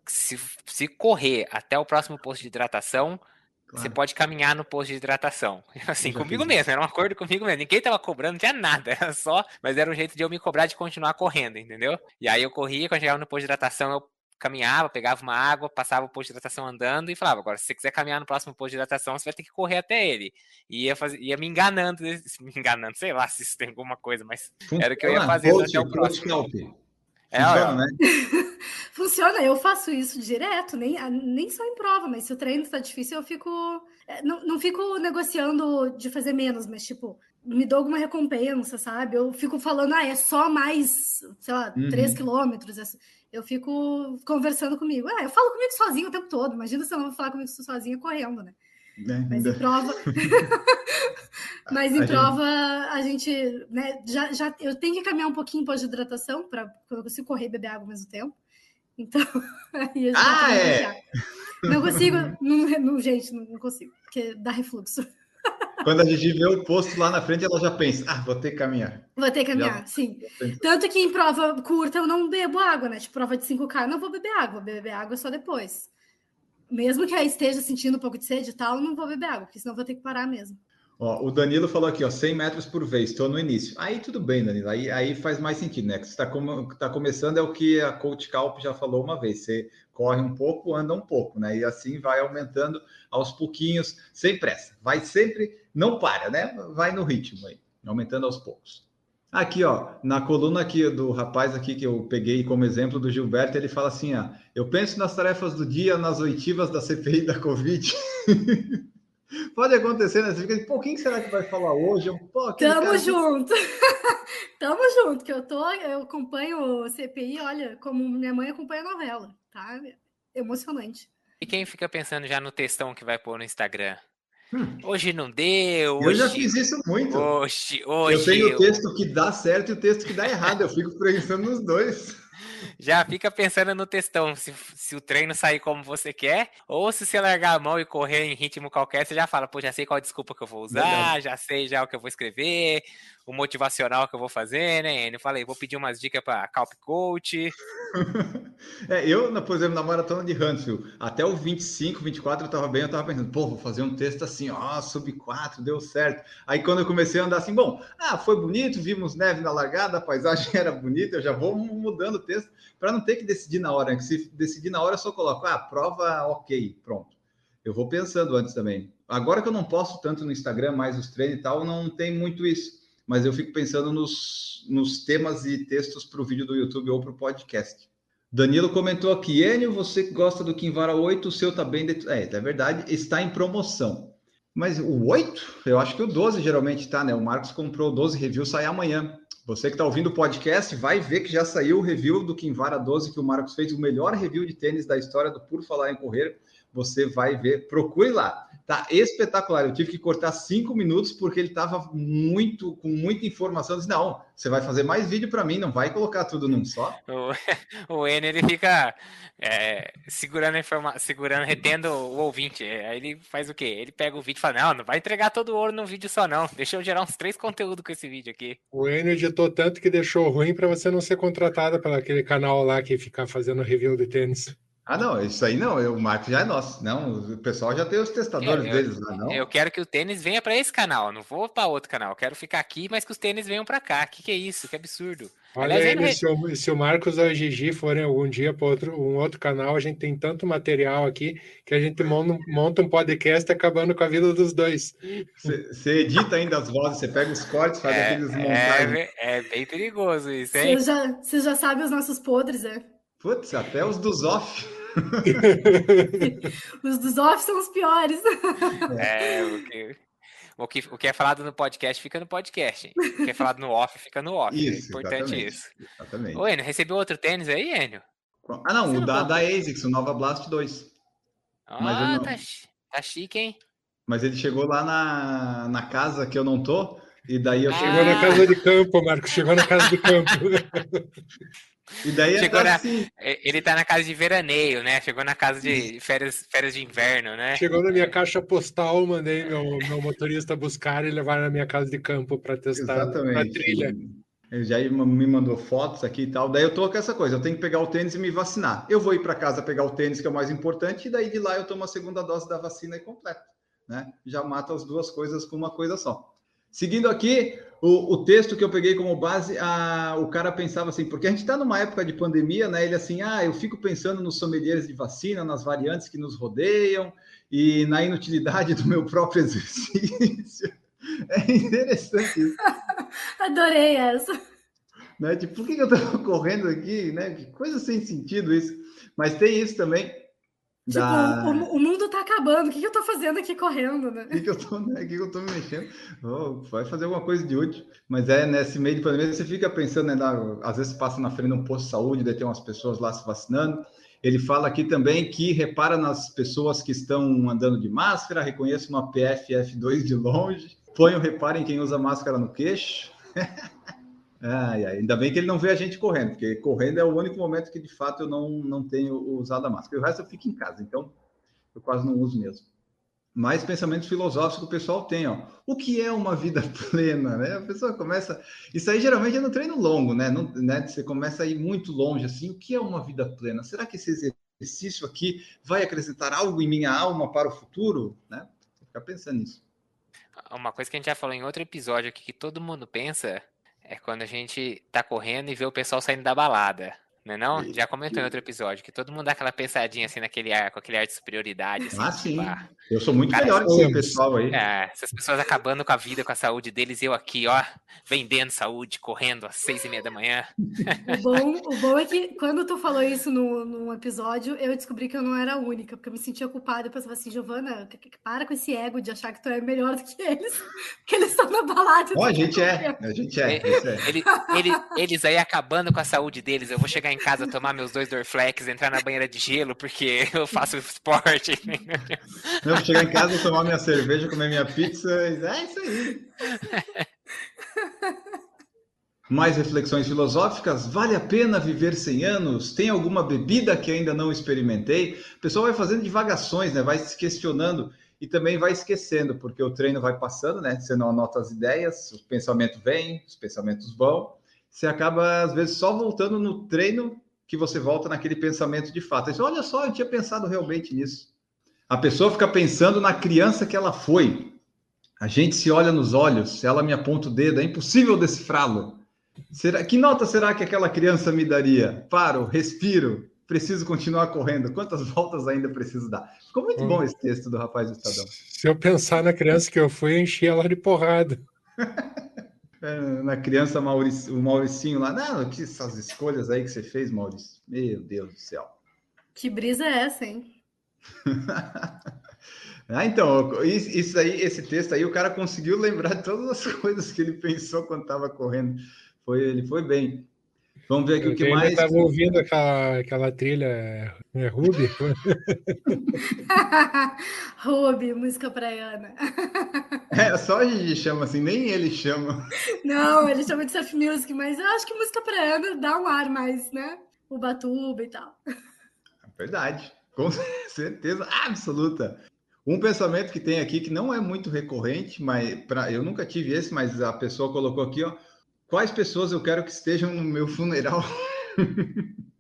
se, se correr até o próximo posto de hidratação, Claro. Você pode caminhar no posto de hidratação. Assim, comigo mesmo, era um acordo comigo mesmo. Ninguém tava cobrando, não tinha nada, era só, mas era um jeito de eu me cobrar de continuar correndo, entendeu? E aí eu corria, quando chegava no posto de hidratação, eu caminhava, pegava uma água, passava o posto de hidratação andando e falava: agora, se você quiser caminhar no próximo posto de hidratação, você vai ter que correr até ele. E ia, fazer, ia me enganando, me enganando, sei lá se isso tem alguma coisa, mas era o que eu ia fazer até o próximo. É, Funciona, né? Funciona, eu faço isso direto, nem, nem só em prova, mas se o treino está difícil, eu fico. É, não, não fico negociando de fazer menos, mas tipo, me dou alguma recompensa, sabe? Eu fico falando, ah, é só mais, sei lá, uhum. 3 quilômetros eu fico conversando comigo. Ah, eu falo comigo sozinho o tempo todo. Imagina se eu não vou falar comigo sozinha correndo, né? É, Mas em prova. Mas em a prova, gente... a gente. Né, já, já, eu tenho que caminhar um pouquinho pós hidratação, para eu consigo correr e beber água ao mesmo tempo. Então, aí ah, é? Não consigo, não, não, gente, não consigo, porque dá refluxo. Quando a gente vê o posto lá na frente, ela já pensa: ah, vou ter que caminhar. Vou ter que caminhar, já... sim. Tanto que em prova curta eu não bebo água, né? Tipo, prova de 5K, eu não vou beber água, vou beber água só depois. Mesmo que aí esteja sentindo um pouco de sede e tal, não vou beber água, porque senão vou ter que parar mesmo. Ó, o Danilo falou aqui, ó, 100 metros por vez, estou no início. Aí tudo bem, Danilo, aí, aí faz mais sentido, né? Que você está com, tá começando é o que a Coach Calp já falou uma vez, você corre um pouco, anda um pouco, né? E assim vai aumentando aos pouquinhos, sem pressa. Vai sempre, não para, né? Vai no ritmo aí, aumentando aos poucos. Aqui, ó, na coluna aqui do rapaz aqui que eu peguei como exemplo do Gilberto, ele fala assim, ó, eu penso nas tarefas do dia, nas oitivas da CPI da Covid. Pode acontecer, né? Você fica assim, pô, quem será que vai falar hoje? Pô, Tamo cara... junto. Tamo junto, que eu tô, eu acompanho o CPI, olha, como minha mãe acompanha a novela, tá? Emocionante. E quem fica pensando já no textão que vai pôr no Instagram? Hum. Hoje não deu. Hoje... Eu já fiz isso muito. Hoje, hoje. Eu tenho o texto que dá certo e o texto que dá errado. Eu fico pensando nos dois. Já fica pensando no textão, se, se o treino sair como você quer, ou se você largar a mão e correr em ritmo qualquer, você já fala, pô, já sei qual desculpa que eu vou usar, Verdade. já sei já o que eu vou escrever, o motivacional que eu vou fazer, né, Eu falei, vou pedir umas dicas para Calp Coach. é, eu, por exemplo, na maratona de Huntsville, até o 25, 24 eu tava bem, eu tava pensando, pô, vou fazer um texto assim, ó, sub 4, deu certo. Aí quando eu comecei a andar assim, bom, ah, foi bonito, vimos neve na largada, a paisagem era bonita, eu já vou mudando o texto para não ter que decidir na hora. Que se decidir na hora, eu só coloco, ah, prova ok, pronto. Eu vou pensando antes também. Agora que eu não posto tanto no Instagram, mais os treinos e tal, não tem muito isso mas eu fico pensando nos, nos temas e textos para o vídeo do YouTube ou para o podcast. Danilo comentou aqui, Enio, você gosta do Kinvara 8, o seu tá bem... É, é verdade, está em promoção. Mas o 8? Eu acho que o 12 geralmente tá, né? O Marcos comprou 12 reviews, sai amanhã. Você que está ouvindo o podcast vai ver que já saiu o review do Kinvara 12 que o Marcos fez, o melhor review de tênis da história do Por Falar em Correr. Você vai ver, procure lá. Tá espetacular. Eu tive que cortar cinco minutos porque ele estava muito com muita informação. Eu disse, não, você vai fazer mais vídeo para mim, não vai colocar tudo num só. O, o N ele fica é, segurando a informação, segurando, retendo o ouvinte. Aí ele faz o quê? Ele pega o vídeo e fala: Não, não vai entregar todo o ouro no vídeo só, não. Deixa eu gerar uns três conteúdos com esse vídeo aqui. O N editou tanto que deixou ruim para você não ser contratada pelo aquele canal lá que fica fazendo review de tênis. Ah, não, isso aí não, o Marco já é nosso. Não, o pessoal já tem os testadores eu, deles lá, não. Eu quero que o tênis venha para esse canal, não vou para outro canal. Eu quero ficar aqui, mas que os tênis venham para cá. Que que é isso? Que absurdo. Olha Aliás, aí, se, o, se o Marcos ou a Gigi forem algum dia para outro, um outro canal, a gente tem tanto material aqui que a gente monta, monta um podcast acabando com a vida dos dois. Você edita ainda as vozes, você pega os cortes, faz é, aqueles montagens. É, é, bem perigoso isso, hein? Você já, você já sabe os nossos podres, é? Putz, até os dos off. os dos off são os piores. É, o que, o, que, o que é falado no podcast fica no podcast. Hein? O que é falado no off fica no off. Isso, é importante exatamente, isso. Exatamente. Ô, Enio, recebeu outro tênis aí, Enio? Ah, não, Você o não da, da ASICS, o Nova Blast 2. Ah, não... tá, tá chique, hein? Mas ele chegou lá na, na casa que eu não tô, e daí eu... Ah. Chegou na casa de campo, Marcos, chegou na casa de campo. E daí Chegou na, assim... Ele tá na casa de veraneio, né? Chegou na casa de férias, férias de inverno, né? Chegou na minha caixa postal, mandei meu, meu motorista buscar e levar na minha casa de campo para testar Exatamente. na trilha. Ele já me mandou fotos aqui e tal. Daí eu tô com essa coisa, eu tenho que pegar o tênis e me vacinar. Eu vou ir para casa pegar o tênis, que é o mais importante, e daí de lá eu tomo a segunda dose da vacina e completo. Né? Já mata as duas coisas com uma coisa só. Seguindo aqui, o, o, texto que eu peguei como base, a, o cara pensava assim, porque a gente está numa época de pandemia, né? Ele assim, ah, eu fico pensando nos sommeliers de vacina, nas variantes que nos rodeiam e na inutilidade do meu próprio exercício. É interessante isso. Adorei essa. Né? Tipo, por que eu estou correndo aqui? Né? Que coisa sem sentido isso. Mas tem isso também. Tipo, da... o, o, mundo tá acabando, o que, que eu tô fazendo aqui correndo, né? O que, que eu tô, né? Que, que eu tô me mexendo? Oh, vai fazer alguma coisa de útil. Mas é nesse meio de pandemia, você fica pensando, né? Na, às vezes passa na frente de um posto de saúde, daí tem umas pessoas lá se vacinando. Ele fala aqui também que repara nas pessoas que estão andando de máscara, reconheça uma PFF2 de longe, põe o reparo em quem usa máscara no queixo. Ai, ai, ainda bem que ele não vê a gente correndo, porque correndo é o único momento que de fato eu não, não tenho usado a máscara. O resto eu fico em casa, então eu quase não uso mesmo. Mais pensamentos filosóficos o pessoal tem, ó. O que é uma vida plena, né? A pessoa começa. Isso aí geralmente é no treino longo, né? Não, né? Você começa a ir muito longe assim. O que é uma vida plena? Será que esse exercício aqui vai acrescentar algo em minha alma para o futuro? Né? Ficar pensando nisso. Uma coisa que a gente já falou em outro episódio aqui que todo mundo pensa é quando a gente tá correndo e vê o pessoal saindo da balada. Não é não? Já comentou em outro episódio que todo mundo dá aquela pensadinha assim naquele ar, com aquele ar de superioridade. Assim, ah, sim. Eu sou muito cara, melhor que esse pessoal aí. É, essas pessoas acabando com a vida, com a saúde deles, eu aqui, ó, vendendo saúde, correndo às seis e meia da manhã. O bom, o bom é que quando tu falou isso no, num episódio, eu descobri que eu não era a única, porque eu me sentia culpada. Eu pensava assim, Giovana, para com esse ego de achar que tu é melhor do que eles, porque eles estão na balada. Ó, a gente é, a gente é. é. Ele, ele, eles aí acabando com a saúde deles, eu vou chegar em casa, tomar meus dois Dorflex, entrar na banheira de gelo, porque eu faço esporte. Chegar em casa, tomar minha cerveja, comer minha pizza, é isso aí. Mais reflexões filosóficas? Vale a pena viver 100 anos? Tem alguma bebida que ainda não experimentei? O pessoal vai fazendo divagações, né? Vai se questionando e também vai esquecendo, porque o treino vai passando, né? Você não anota as ideias, o pensamento vem, os pensamentos vão. Você acaba, às vezes, só voltando no treino que você volta naquele pensamento de fato. Olha só, eu tinha pensado realmente nisso. A pessoa fica pensando na criança que ela foi. A gente se olha nos olhos, ela me aponta o dedo, é impossível decifrá-lo. Será, que nota será que aquela criança me daria? Paro, respiro, preciso continuar correndo. Quantas voltas ainda preciso dar? Ficou muito bom esse texto do rapaz do Estadão. Se eu pensar na criança que eu fui, eu enchi ela de porrada. É, na criança o Mauricinho lá, não, que essas escolhas aí que você fez, Maurício. Meu Deus do céu. Que brisa é essa, hein? ah, então, isso aí, esse texto aí, o cara conseguiu lembrar todas as coisas que ele pensou quando estava correndo. Foi, ele foi bem. Vamos ver aqui eu o que mais. estava ouvindo aquela, aquela trilha é, Ruby. Ruby, música praiana. É, só a gente chama assim, nem ele chama. Não, ele chama de surf music, mas eu acho que música praiana dá um ar mais, né? O batuba e tal. Verdade, com certeza absoluta. Um pensamento que tem aqui que não é muito recorrente, mas pra, eu nunca tive esse, mas a pessoa colocou aqui, ó Quais pessoas eu quero que estejam no meu funeral?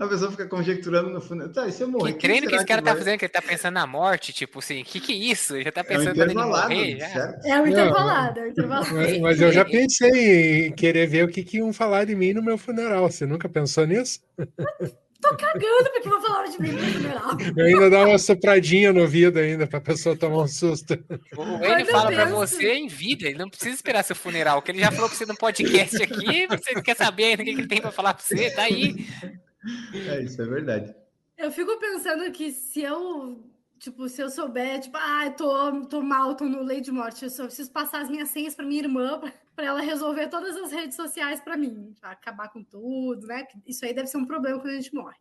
A pessoa fica conjecturando no funeral. Tá, e se eu morrer? Que treino que esse cara que tá vai... fazendo? Que ele tá pensando na morte? Tipo assim, o que que é isso? Ele já tá pensando é um morrer? Já. É o intervalado, é o intervalado. Mas, mas, eu já pensei em querer ver o que, que iam falar de mim no meu funeral. Você nunca pensou nisso? Tô cagando porque vou falar de mim no funeral. Eu ainda dá uma sopradinha no ouvido ainda pra pessoa tomar um susto. O Wayne fala pra você em vida, ele não precisa esperar seu funeral, que ele já falou com você no podcast aqui, você quer saber ainda o que ele tem pra falar pra você, tá aí. É, isso é verdade. Eu fico pensando que se eu Tipo, se eu souber, tipo, ah, tô, tô mal, tô no lei de morte, eu só preciso passar as minhas senhas para minha irmã para ela resolver todas as redes sociais para mim, acabar com tudo, né? Isso aí deve ser um problema quando a gente morre.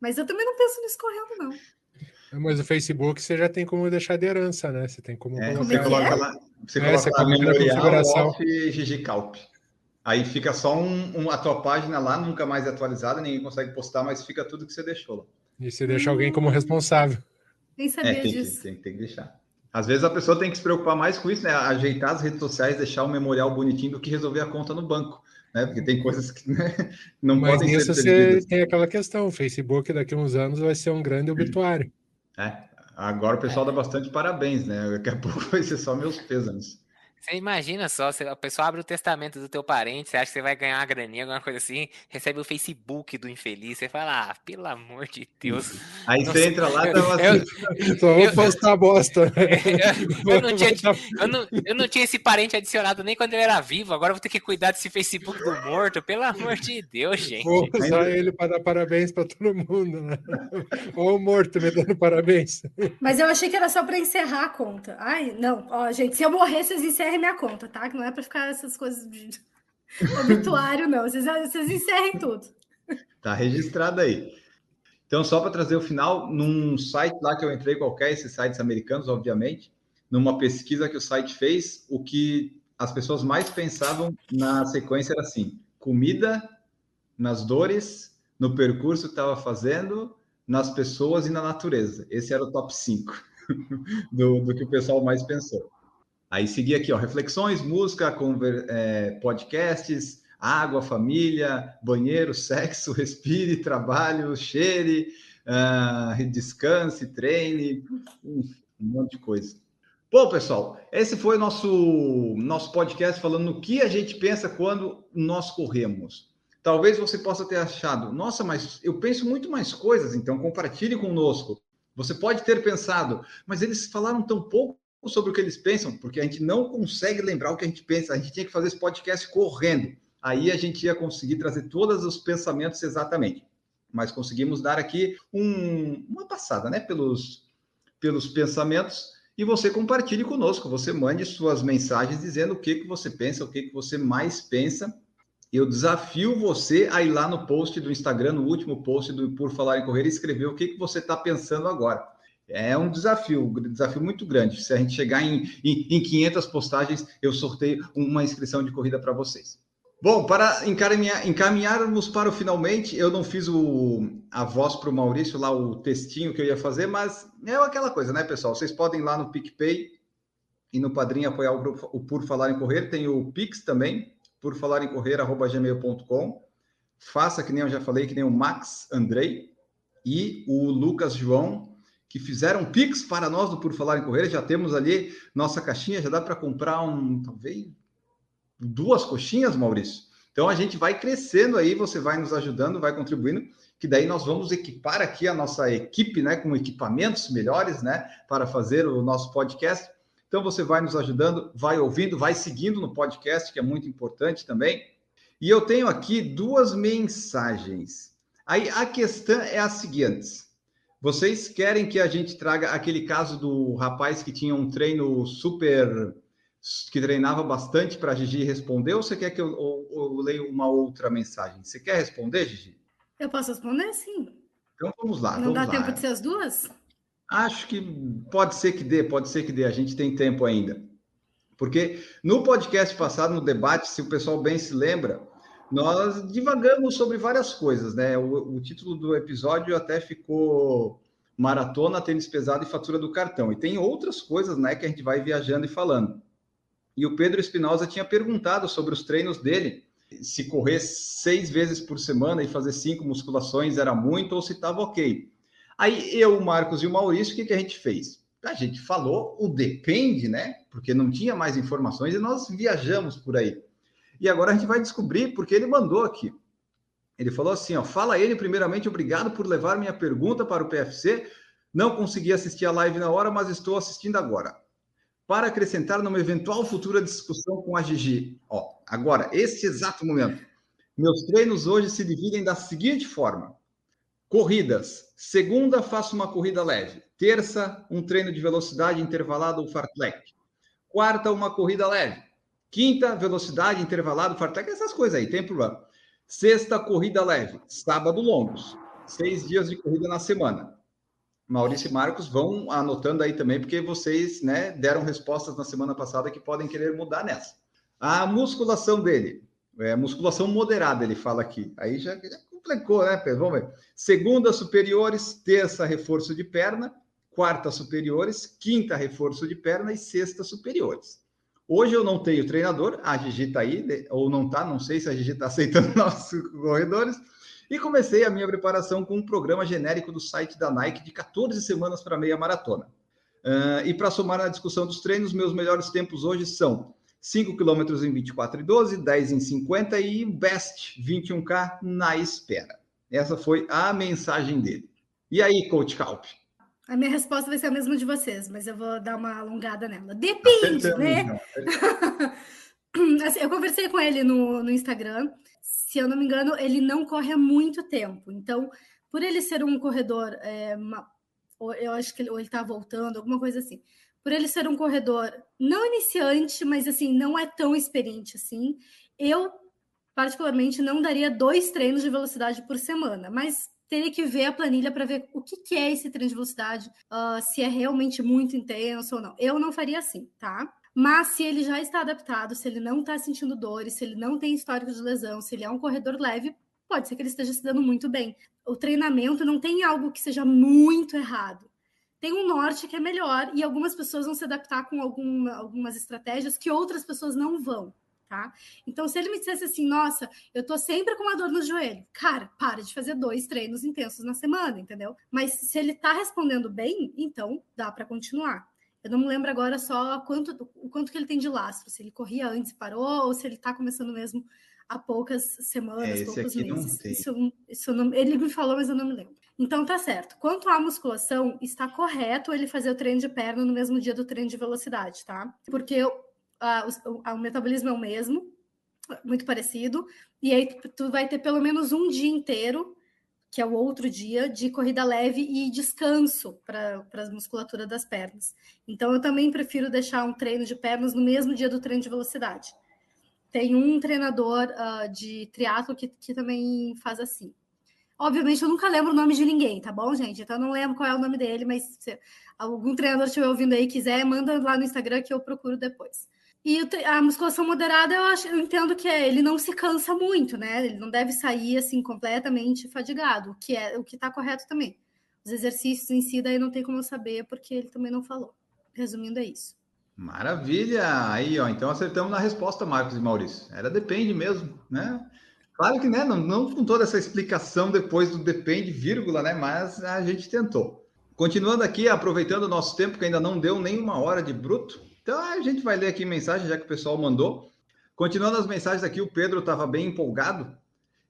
Mas eu também não penso nisso correndo, não. Mas o Facebook você já tem como deixar de herança, né? Você tem como é. Você coloca lá, você é, coloca você lá memorial off GG Calp. Aí fica só um, um, a tua página lá, nunca mais é atualizada, ninguém consegue postar, mas fica tudo que você deixou lá. E você deixa hum. alguém como responsável. Nem sabia é, tem disso. Que, tem, tem, que deixar. Às vezes a pessoa tem que se preocupar mais com isso, né? Ajeitar as redes sociais, deixar o memorial bonitinho do que resolver a conta no banco, né? Porque tem coisas que né, não Mas podem nisso ser perdidas. você tem aquela questão, o Facebook daqui a uns anos vai ser um grande obituário. É, agora o pessoal dá bastante parabéns, né? Daqui a pouco vai ser só meus pêsames. Você imagina só, você, a pessoa abre o testamento do teu parente, você acha que você vai ganhar uma graninha, alguma coisa assim, recebe o Facebook do infeliz, você fala, ah, pelo amor de Deus. Aí você entra lá e tava assim, só vou postar bosta. Eu, eu, não tinha, eu, não, eu não tinha esse parente adicionado nem quando ele era vivo, agora eu vou ter que cuidar desse Facebook do morto, pelo amor de Deus, gente. Vou usar ele para dar parabéns para todo mundo, né? Ou o morto me dando parabéns. Mas eu achei que era só para encerrar a conta. Ai, não, ó, gente, se eu morrer, vocês encerram encerrem minha conta, tá? Que não é para ficar essas coisas de obituário, não. Vocês, vocês encerrem tudo. Tá registrado aí. Então, só para trazer o final, num site lá que eu entrei, qualquer, esses sites americanos, obviamente, numa pesquisa que o site fez, o que as pessoas mais pensavam na sequência era assim: comida, nas dores, no percurso que estava fazendo, nas pessoas e na natureza. Esse era o top 5 do, do que o pessoal mais pensou. Aí seguir aqui, ó, reflexões, música, conver, é, podcasts, água, família, banheiro, sexo, respire, trabalho, cheire, uh, descanse, treine, um monte de coisa. Bom, pessoal, esse foi nosso, nosso podcast falando no que a gente pensa quando nós corremos. Talvez você possa ter achado, nossa, mas eu penso muito mais coisas, então compartilhe conosco. Você pode ter pensado, mas eles falaram tão pouco sobre o que eles pensam, porque a gente não consegue lembrar o que a gente pensa. A gente tinha que fazer esse podcast correndo. Aí a gente ia conseguir trazer todos os pensamentos exatamente. Mas conseguimos dar aqui um, uma passada, né, pelos, pelos pensamentos. E você compartilhe conosco, você mande suas mensagens dizendo o que, que você pensa, o que, que você mais pensa. Eu desafio você a ir lá no post do Instagram, no último post do Por Falar em Correr, e escrever o que, que você está pensando agora. É um desafio, um desafio muito grande. Se a gente chegar em, em, em 500 postagens, eu sorteio uma inscrição de corrida para vocês. Bom, para encaminhar, encaminharmos para o finalmente, eu não fiz o, a voz para o Maurício lá, o textinho que eu ia fazer, mas é aquela coisa, né, pessoal? Vocês podem ir lá no PicPay e no Padrinho apoiar o, grupo, o Por Falar em Correr, tem o Pix também, por falar em correr, arroba gmail.com. Faça que nem eu já falei, que nem o Max Andrei e o Lucas João, que fizeram Pix para nós do Por Falar em Correr. Já temos ali nossa caixinha, já dá para comprar um, talvez, duas coxinhas, Maurício. Então a gente vai crescendo aí, você vai nos ajudando, vai contribuindo, que daí nós vamos equipar aqui a nossa equipe, né, com equipamentos melhores, né, para fazer o nosso podcast. Então você vai nos ajudando, vai ouvindo, vai seguindo no podcast, que é muito importante também. E eu tenho aqui duas mensagens. Aí a questão é a seguinte: vocês querem que a gente traga aquele caso do rapaz que tinha um treino super que treinava bastante para a Gigi responder, ou você quer que eu, eu, eu leia uma outra mensagem? Você quer responder, Gigi? Eu posso responder, sim. Então vamos lá. Não vamos dá lá. tempo de ser as duas? Acho que pode ser que dê, pode ser que dê. A gente tem tempo ainda. Porque no podcast passado, no debate, se o pessoal bem se lembra, nós divagamos sobre várias coisas, né? O, o título do episódio até ficou Maratona, Tênis Pesado e Fatura do Cartão. E tem outras coisas, né, que a gente vai viajando e falando. E o Pedro Espinosa tinha perguntado sobre os treinos dele, se correr seis vezes por semana e fazer cinco musculações era muito ou se estava ok. Aí eu, o Marcos e o Maurício, o que, que a gente fez? A gente falou o depende, né? Porque não tinha mais informações e nós viajamos por aí. E agora a gente vai descobrir porque ele mandou aqui. Ele falou assim: ó, fala ele, primeiramente, obrigado por levar minha pergunta para o PFC. Não consegui assistir a live na hora, mas estou assistindo agora para acrescentar numa eventual futura discussão com a Gigi. Ó, agora, esse exato momento. Meus treinos hoje se dividem da seguinte forma: corridas. Segunda, faço uma corrida leve. Terça, um treino de velocidade intervalado ou fartlek. Quarta, uma corrida leve. Quinta, velocidade intervalado, fartlek, essas coisas aí, tem problema. Sexta, corrida leve. Sábado, longos. Seis dias de corrida na semana. Maurício e Marcos vão anotando aí também, porque vocês né, deram respostas na semana passada que podem querer mudar nessa. A musculação dele, é musculação moderada, ele fala aqui. Aí já, já complicou, né, Pedro? Vamos ver. Segunda, superiores. Terça, reforço de perna. Quarta, superiores. Quinta, reforço de perna. E sexta, superiores. Hoje eu não tenho treinador, a Gigi está aí, ou não está, não sei se a Gigi está aceitando nossos corredores. E comecei a minha preparação com um programa genérico do site da Nike de 14 semanas para meia maratona. Uh, e para somar na discussão dos treinos, meus melhores tempos hoje são 5 km em 24 e 12, 10 em 50 e best 21K na espera. Essa foi a mensagem dele. E aí, Coach Calp? A minha resposta vai ser a mesma de vocês, mas eu vou dar uma alongada nela. Depende, né? Assim, eu conversei com ele no, no Instagram se eu não me engano, ele não corre há muito tempo. Então, por ele ser um corredor, é, uma, eu acho que ele, ou ele está voltando, alguma coisa assim. Por ele ser um corredor não iniciante, mas assim, não é tão experiente assim, eu particularmente não daria dois treinos de velocidade por semana, mas teria que ver a planilha para ver o que, que, é esse treino de velocidade, uh, se é realmente muito intenso ou não. Eu não faria assim, tá? Mas se ele já está adaptado, se ele não está sentindo dores, se ele não tem histórico de lesão, se ele é um corredor leve, pode ser que ele esteja se dando muito bem. O treinamento não tem algo que seja muito errado. Tem um norte que é melhor e algumas pessoas vão se adaptar com alguma, algumas estratégias que outras pessoas não vão. Tá? Então, se ele me dissesse assim, nossa, eu tô sempre com uma dor no joelho, cara, para de fazer dois treinos intensos na semana, entendeu? Mas se ele tá respondendo bem, então dá para continuar. Eu não me lembro agora só quanto, o quanto que ele tem de lastro, se ele corria antes e parou, ou se ele está começando mesmo há poucas semanas, é, poucos meses. Isso, isso não, ele me falou, mas eu não me lembro. Então tá certo. Quanto à musculação, está correto ele fazer o treino de perna no mesmo dia do treino de velocidade, tá? Porque o, o, o metabolismo é o mesmo, muito parecido, e aí tu vai ter pelo menos um dia inteiro que é o outro dia de corrida leve e descanso para a musculatura das pernas. Então, eu também prefiro deixar um treino de pernas no mesmo dia do treino de velocidade. Tem um treinador uh, de triatlo que, que também faz assim. Obviamente, eu nunca lembro o nome de ninguém, tá bom, gente? Então, eu não lembro qual é o nome dele, mas se algum treinador estiver ouvindo aí quiser, manda lá no Instagram que eu procuro depois. E a musculação moderada, eu, acho, eu entendo que é, ele não se cansa muito, né? Ele não deve sair assim completamente fadigado, o que é o que está correto também. Os exercícios em si, daí não tem como eu saber, porque ele também não falou. Resumindo, é isso. Maravilha! Aí, ó, então acertamos na resposta, Marcos e Maurício. Era depende mesmo, né? Claro que né, não, não com toda essa explicação depois do depende, vírgula, né? Mas a gente tentou. Continuando aqui, aproveitando o nosso tempo, que ainda não deu nem uma hora de bruto, então a gente vai ler aqui mensagem, já que o pessoal mandou. Continuando as mensagens aqui, o Pedro estava bem empolgado.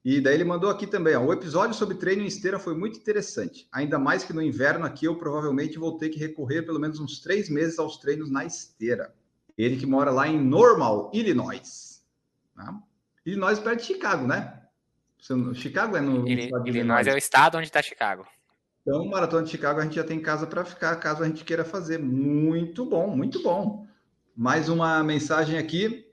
E daí ele mandou aqui também, ó, o episódio sobre treino em esteira foi muito interessante. Ainda mais que no inverno aqui eu provavelmente vou ter que recorrer pelo menos uns três meses aos treinos na esteira. Ele que mora lá em Normal, Illinois. Tá? Illinois perto de Chicago, né? Chicago é no. Illinois é o estado onde está Chicago. Então, Maratona de Chicago a gente já tem casa para ficar, caso a gente queira fazer. Muito bom, muito bom. Mais uma mensagem aqui.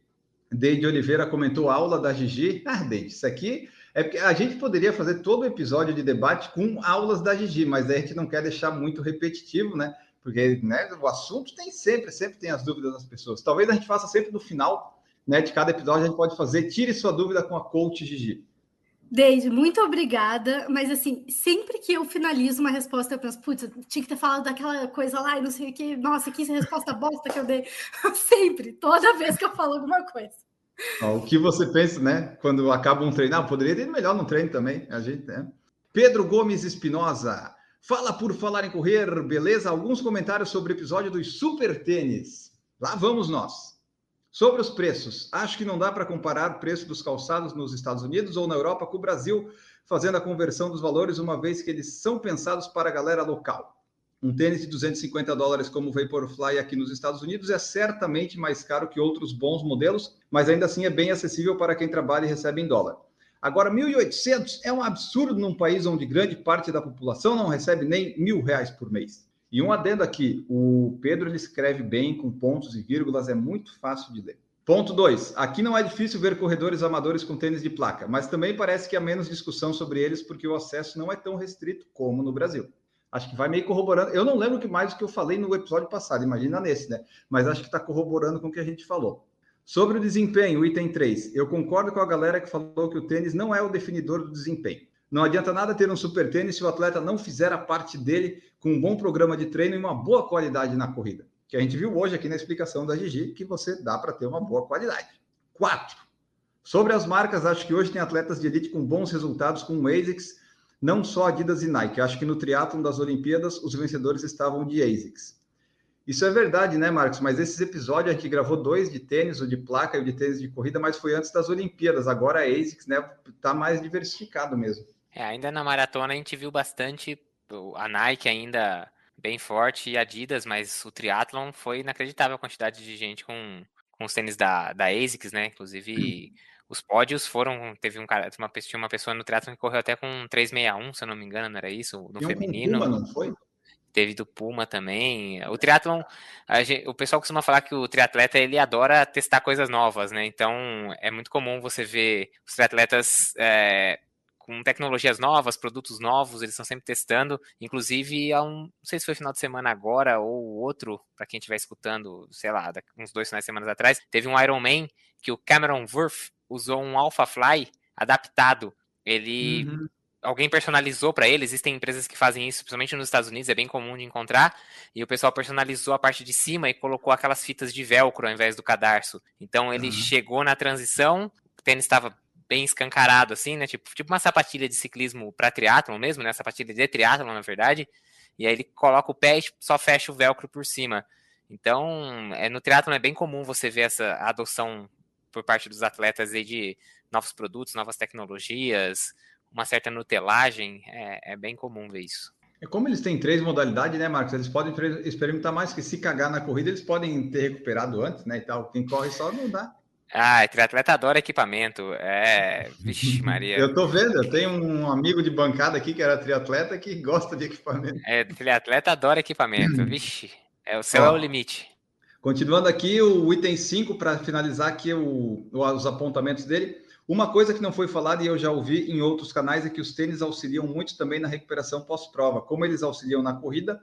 Deide Oliveira comentou aula da Gigi. Ah, Deide, isso aqui é porque a gente poderia fazer todo o episódio de debate com aulas da Gigi, mas a gente não quer deixar muito repetitivo, né? Porque né, o assunto tem sempre, sempre tem as dúvidas das pessoas. Talvez a gente faça sempre no final né, de cada episódio, a gente pode fazer tire sua dúvida com a coach Gigi. Deide, muito obrigada. Mas assim, sempre que eu finalizo uma resposta, eu penso, putz, tinha que ter falado daquela coisa lá e não sei o que. Nossa, que resposta bosta que eu dei. sempre, toda vez que eu falo alguma coisa. O que você pensa, né? Quando acaba um treino, ah, poderia ter melhor no treino também. A gente, né? Pedro Gomes Espinosa. Fala por falar em correr, beleza? Alguns comentários sobre o episódio dos super tênis. Lá vamos nós. Sobre os preços, acho que não dá para comparar o preço dos calçados nos Estados Unidos ou na Europa com o Brasil, fazendo a conversão dos valores, uma vez que eles são pensados para a galera local. Um tênis de 250 dólares como o Vaporfly aqui nos Estados Unidos é certamente mais caro que outros bons modelos, mas ainda assim é bem acessível para quem trabalha e recebe em dólar. Agora, 1.800 é um absurdo num país onde grande parte da população não recebe nem mil reais por mês. E um adendo aqui, o Pedro ele escreve bem, com pontos e vírgulas, é muito fácil de ler. Ponto 2. Aqui não é difícil ver corredores amadores com tênis de placa, mas também parece que há menos discussão sobre eles porque o acesso não é tão restrito como no Brasil. Acho que vai meio corroborando. Eu não lembro que mais do que eu falei no episódio passado, imagina nesse, né? Mas acho que está corroborando com o que a gente falou. Sobre o desempenho, item 3. Eu concordo com a galera que falou que o tênis não é o definidor do desempenho. Não adianta nada ter um super tênis se o atleta não fizer a parte dele com um bom programa de treino e uma boa qualidade na corrida. Que a gente viu hoje aqui na explicação da Gigi, que você dá para ter uma boa qualidade. Quatro. Sobre as marcas, acho que hoje tem atletas de elite com bons resultados com o ASICS, não só Adidas e Nike. Acho que no triatlon das Olimpíadas os vencedores estavam de ASICS. Isso é verdade, né, Marcos? Mas esses episódios a gente gravou dois de tênis, o de placa e o de tênis de corrida, mas foi antes das Olimpíadas. Agora a ASICS, né, tá mais diversificado mesmo. É, ainda na maratona a gente viu bastante a Nike ainda bem forte e a Adidas, mas o triatlon foi inacreditável a quantidade de gente com, com os tênis da, da ASICS, né? Inclusive, os pódios foram. Teve um cara, uma, tinha uma pessoa no triatlon que correu até com 361, se eu não me engano, não era isso? No feminino. Puma, não foi? Teve do Puma também. O triatlon, gente, o pessoal costuma falar que o triatleta ele adora testar coisas novas, né? Então é muito comum você ver os triatletas é, com tecnologias novas, produtos novos, eles estão sempre testando. Inclusive, há um, não sei se foi final de semana agora ou outro, para quem estiver escutando, sei lá, uns dois finais de semana atrás, teve um Iron Man que o Cameron Wurf usou um Alpha Fly adaptado. Ele. Uhum. Alguém personalizou para ele, existem empresas que fazem isso, principalmente nos Estados Unidos, é bem comum de encontrar, e o pessoal personalizou a parte de cima e colocou aquelas fitas de velcro ao invés do cadarço. Então ele uhum. chegou na transição, o tênis estava bem escancarado, assim, né? Tipo, tipo uma sapatilha de ciclismo para triatlon mesmo, né? Sapatilha de triatlon, na verdade. E aí ele coloca o pé e só fecha o velcro por cima. Então, é, no triatlon é bem comum você ver essa adoção por parte dos atletas aí de novos produtos, novas tecnologias, uma certa nutelagem. É, é bem comum ver isso. É como eles têm três modalidades, né, Marcos? Eles podem experimentar mais que se cagar na corrida, eles podem ter recuperado antes, né? E tal. Quem corre só não dá. Ah, triatleta adora equipamento. É, vixe, Maria. Eu tô vendo, eu tenho um amigo de bancada aqui que era triatleta que gosta de equipamento. É, triatleta adora equipamento. Vixe, é, o céu é o limite. Continuando aqui, o item 5, para finalizar aqui o, os apontamentos dele. Uma coisa que não foi falada e eu já ouvi em outros canais é que os tênis auxiliam muito também na recuperação pós-prova. Como eles auxiliam na corrida,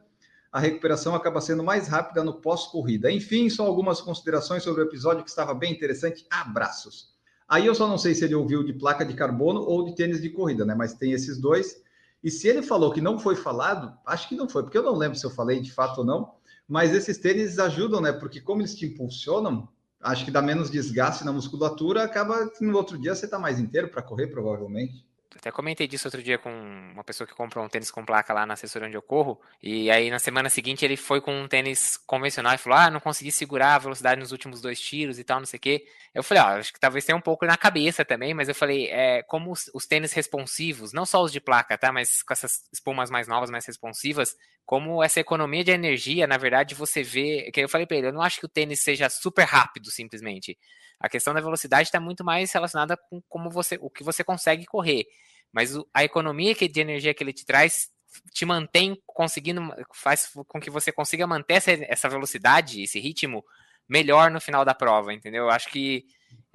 a recuperação acaba sendo mais rápida no pós-corrida. Enfim, só algumas considerações sobre o episódio que estava bem interessante. Abraços. Aí eu só não sei se ele ouviu de placa de carbono ou de tênis de corrida, né? Mas tem esses dois. E se ele falou que não foi falado, acho que não foi, porque eu não lembro se eu falei de fato ou não. Mas esses tênis ajudam, né? Porque como eles te impulsionam, acho que dá menos desgaste na musculatura, acaba que no outro dia você está mais inteiro para correr, provavelmente até comentei disso outro dia com uma pessoa que comprou um tênis com placa lá na assessoria onde eu corro. E aí na semana seguinte ele foi com um tênis convencional e falou: Ah, não consegui segurar a velocidade nos últimos dois tiros e tal, não sei o quê. Eu falei: Ah, acho que talvez tenha um pouco na cabeça também, mas eu falei: É como os, os tênis responsivos, não só os de placa, tá? Mas com essas espumas mais novas, mais responsivas, como essa economia de energia, na verdade, você vê. Que eu falei para ele: Eu não acho que o tênis seja super rápido, simplesmente. A questão da velocidade está muito mais relacionada com como você, o que você consegue correr. Mas a economia de energia que ele te traz te mantém conseguindo, faz com que você consiga manter essa, essa velocidade, esse ritmo melhor no final da prova, entendeu? Eu acho que.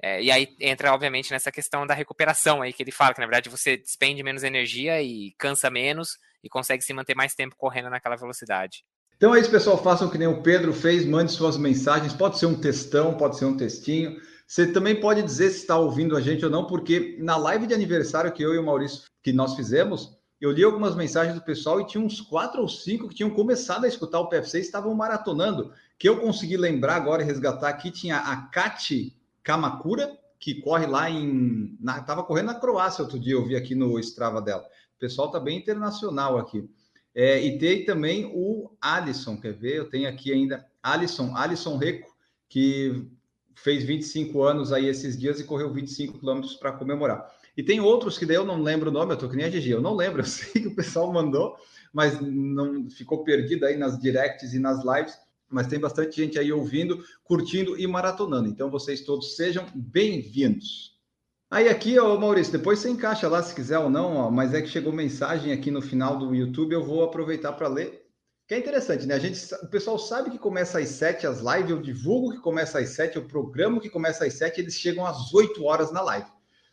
É, e aí entra, obviamente, nessa questão da recuperação aí que ele fala, que na verdade você despende menos energia e cansa menos e consegue se manter mais tempo correndo naquela velocidade. Então é isso, pessoal. Façam que nem o Pedro fez, mande suas mensagens. Pode ser um textão, pode ser um textinho. Você também pode dizer se está ouvindo a gente ou não, porque na live de aniversário que eu e o Maurício que nós fizemos, eu li algumas mensagens do pessoal e tinha uns quatro ou cinco que tinham começado a escutar o PFC e estavam maratonando. Que eu consegui lembrar agora e resgatar aqui, tinha a Kati Kamakura, que corre lá em. Estava correndo na Croácia outro dia, eu vi aqui no Strava dela. Pessoal está bem internacional aqui. É, e tem também o Alisson, quer ver? Eu tenho aqui ainda Alisson, Alisson Reco, que fez 25 anos aí esses dias e correu 25 quilômetros para comemorar. E tem outros que daí eu não lembro o nome, eu tô que nem a Gigi, eu não lembro, eu sei que o pessoal mandou, mas não ficou perdido aí nas directs e nas lives, mas tem bastante gente aí ouvindo, curtindo e maratonando. Então vocês todos sejam bem-vindos. Aí aqui, ó, Maurício, depois você encaixa lá se quiser ou não, ó, mas é que chegou mensagem aqui no final do YouTube, eu vou aproveitar para ler que é interessante, né? A gente, o pessoal sabe que começa às 7 as lives, eu divulgo que começa às 7, eu programo que começa às 7, eles chegam às 8 horas na live.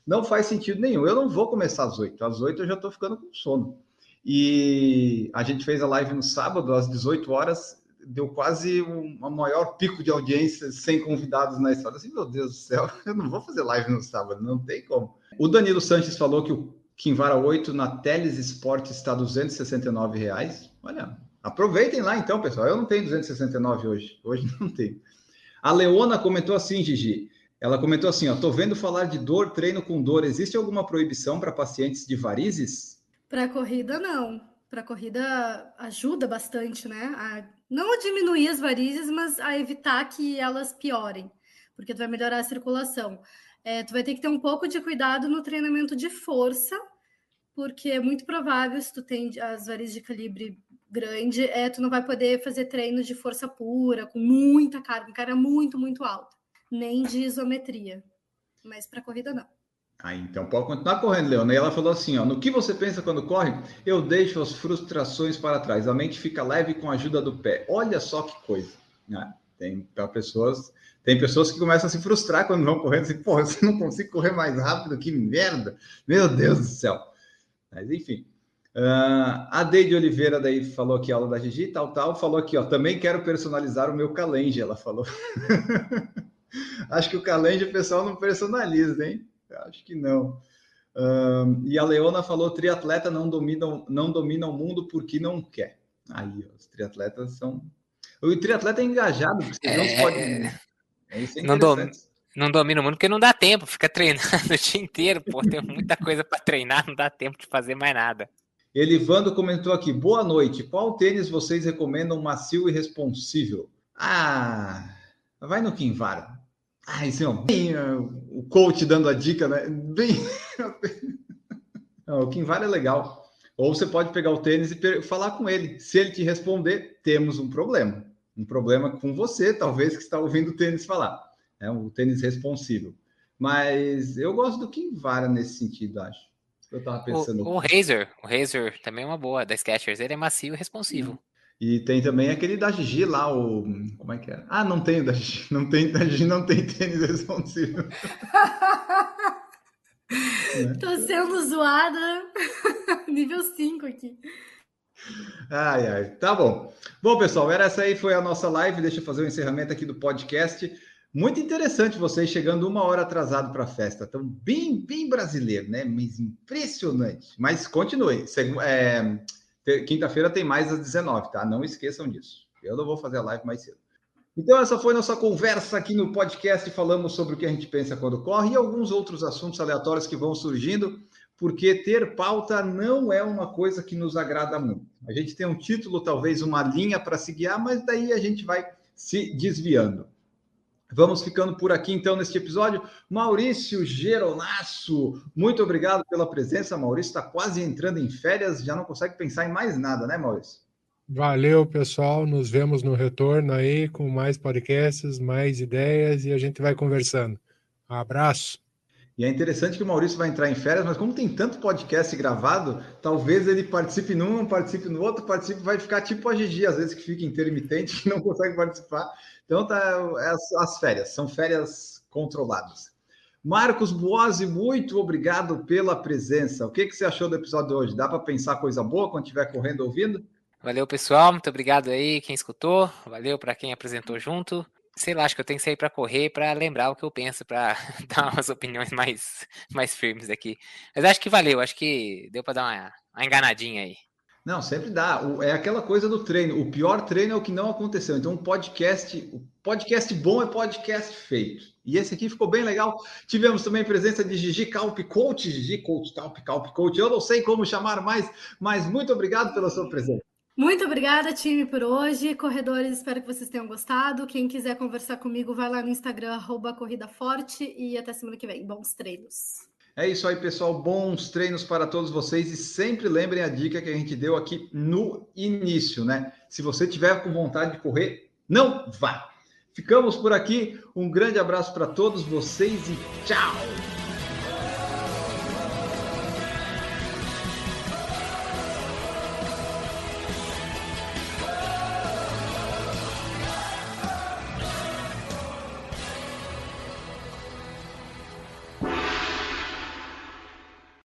Não faz sentido nenhum. Eu não vou começar às 8. Às 8 eu já estou ficando com sono. E a gente fez a live no sábado, às 18 horas, deu quase um maior pico de audiência sem convidados na história. Assim, meu Deus do céu, eu não vou fazer live no sábado, não tem como. O Danilo Sanches falou que o Kinvara 8 na Teles Esporte está 269 reais. Olha, Aproveitem lá então, pessoal. Eu não tenho 269 hoje. Hoje não tenho. A Leona comentou assim, Gigi. Ela comentou assim: ó, tô vendo falar de dor, treino com dor. Existe alguma proibição para pacientes de varizes? Para corrida, não. Para corrida ajuda bastante, né? A, não a diminuir as varizes, mas a evitar que elas piorem, porque tu vai melhorar a circulação. É, tu vai ter que ter um pouco de cuidado no treinamento de força, porque é muito provável, se tu tem as varizes de calibre grande, é, tu não vai poder fazer treinos de força pura, com muita carga, carga muito, muito alta, nem de isometria. Mas para corrida, não. Ah, então pode continuar correndo, Leona. E ela falou assim: ó, no que você pensa quando corre? Eu deixo as frustrações para trás. A mente fica leve com a ajuda do pé. Olha só que coisa. Ah, tem pessoas, tem pessoas que começam a se frustrar quando vão correndo, assim, porra, eu não consigo correr mais rápido, que merda! Meu Deus do céu. Mas enfim. Uh, a Deide Oliveira daí falou aqui aula da Gigi, tal, tal, falou aqui, ó, também quero personalizar o meu calenge, ela falou. Acho que o calenge o pessoal não personaliza, hein? Acho que não. Uh, e a Leona falou, triatleta não domina, não domina o mundo porque não quer. Aí, ó, os triatletas são... O triatleta é engajado, porque é... não pode... É, isso é não, dom... não domina o mundo porque não dá tempo, fica treinando o dia inteiro, pô, tem muita coisa para treinar, não dá tempo de fazer mais nada. Elivando comentou aqui: boa noite. Qual tênis vocês recomendam macio e responsível? Ah, vai no Kinvara. Ah, isso é bem uh, o coach dando a dica, né? Bem. Não, o Kinvara é legal. Ou você pode pegar o tênis e falar com ele. Se ele te responder, temos um problema. Um problema com você, talvez, que está ouvindo o tênis falar. É um tênis responsível. Mas eu gosto do Kinvara nesse sentido, acho. Eu tava pensando. O, o Razer, o Razer também é uma boa, da Skechers. Ele é macio e responsivo. E tem também aquele da Gigi lá, o. Como é que é? Ah, não tem o da Gigi. Não tem da Gigi, não tem tênis responsivo. Estou né? sendo zoada nível 5 aqui. Ai, ai, tá bom. Bom, pessoal, era essa aí foi a nossa live. Deixa eu fazer o um encerramento aqui do podcast. Muito interessante vocês chegando uma hora atrasado para a festa. Então, bem, bem brasileiro, né? Mas impressionante. Mas continue. É, Quinta-feira tem mais às 19, tá? Não esqueçam disso. Eu não vou fazer a live mais cedo. Então, essa foi nossa conversa aqui no podcast. Falamos sobre o que a gente pensa quando corre e alguns outros assuntos aleatórios que vão surgindo, porque ter pauta não é uma coisa que nos agrada muito. A gente tem um título, talvez uma linha para se guiar, mas daí a gente vai se desviando. Vamos ficando por aqui então neste episódio. Maurício Geronasso, muito obrigado pela presença. Maurício está quase entrando em férias, já não consegue pensar em mais nada, né, Maurício? Valeu, pessoal. Nos vemos no retorno aí com mais podcasts, mais ideias e a gente vai conversando. Um abraço. E é interessante que o Maurício vai entrar em férias, mas como tem tanto podcast gravado, talvez ele participe num, participe no outro, participe, vai ficar tipo a Gigi, às vezes que fica intermitente, que não consegue participar. Então tá é as, as férias, são férias controladas. Marcos Boazzi, muito obrigado pela presença. O que, que você achou do episódio de hoje? Dá para pensar coisa boa quando estiver correndo ouvindo? Valeu, pessoal. Muito obrigado aí quem escutou. Valeu para quem apresentou junto. Sei lá, acho que eu tenho que sair para correr para lembrar o que eu penso, para dar umas opiniões mais, mais firmes aqui. Mas acho que valeu, acho que deu para dar uma, uma enganadinha aí. Não, sempre dá. É aquela coisa do treino. O pior treino é o que não aconteceu. Então, um podcast, o podcast bom é podcast feito. E esse aqui ficou bem legal. Tivemos também presença de Gigi Calp Coach, Gigi Coach, Calp, Calp Coach. Eu não sei como chamar mais, mas muito obrigado pela sua presença. Muito obrigada, time, por hoje. Corredores, espero que vocês tenham gostado. Quem quiser conversar comigo, vai lá no Instagram, arroba Corrida Forte, e até semana que vem. Bons treinos. É isso aí, pessoal. Bons treinos para todos vocês. E sempre lembrem a dica que a gente deu aqui no início, né? Se você tiver com vontade de correr, não vá. Ficamos por aqui. Um grande abraço para todos vocês e tchau!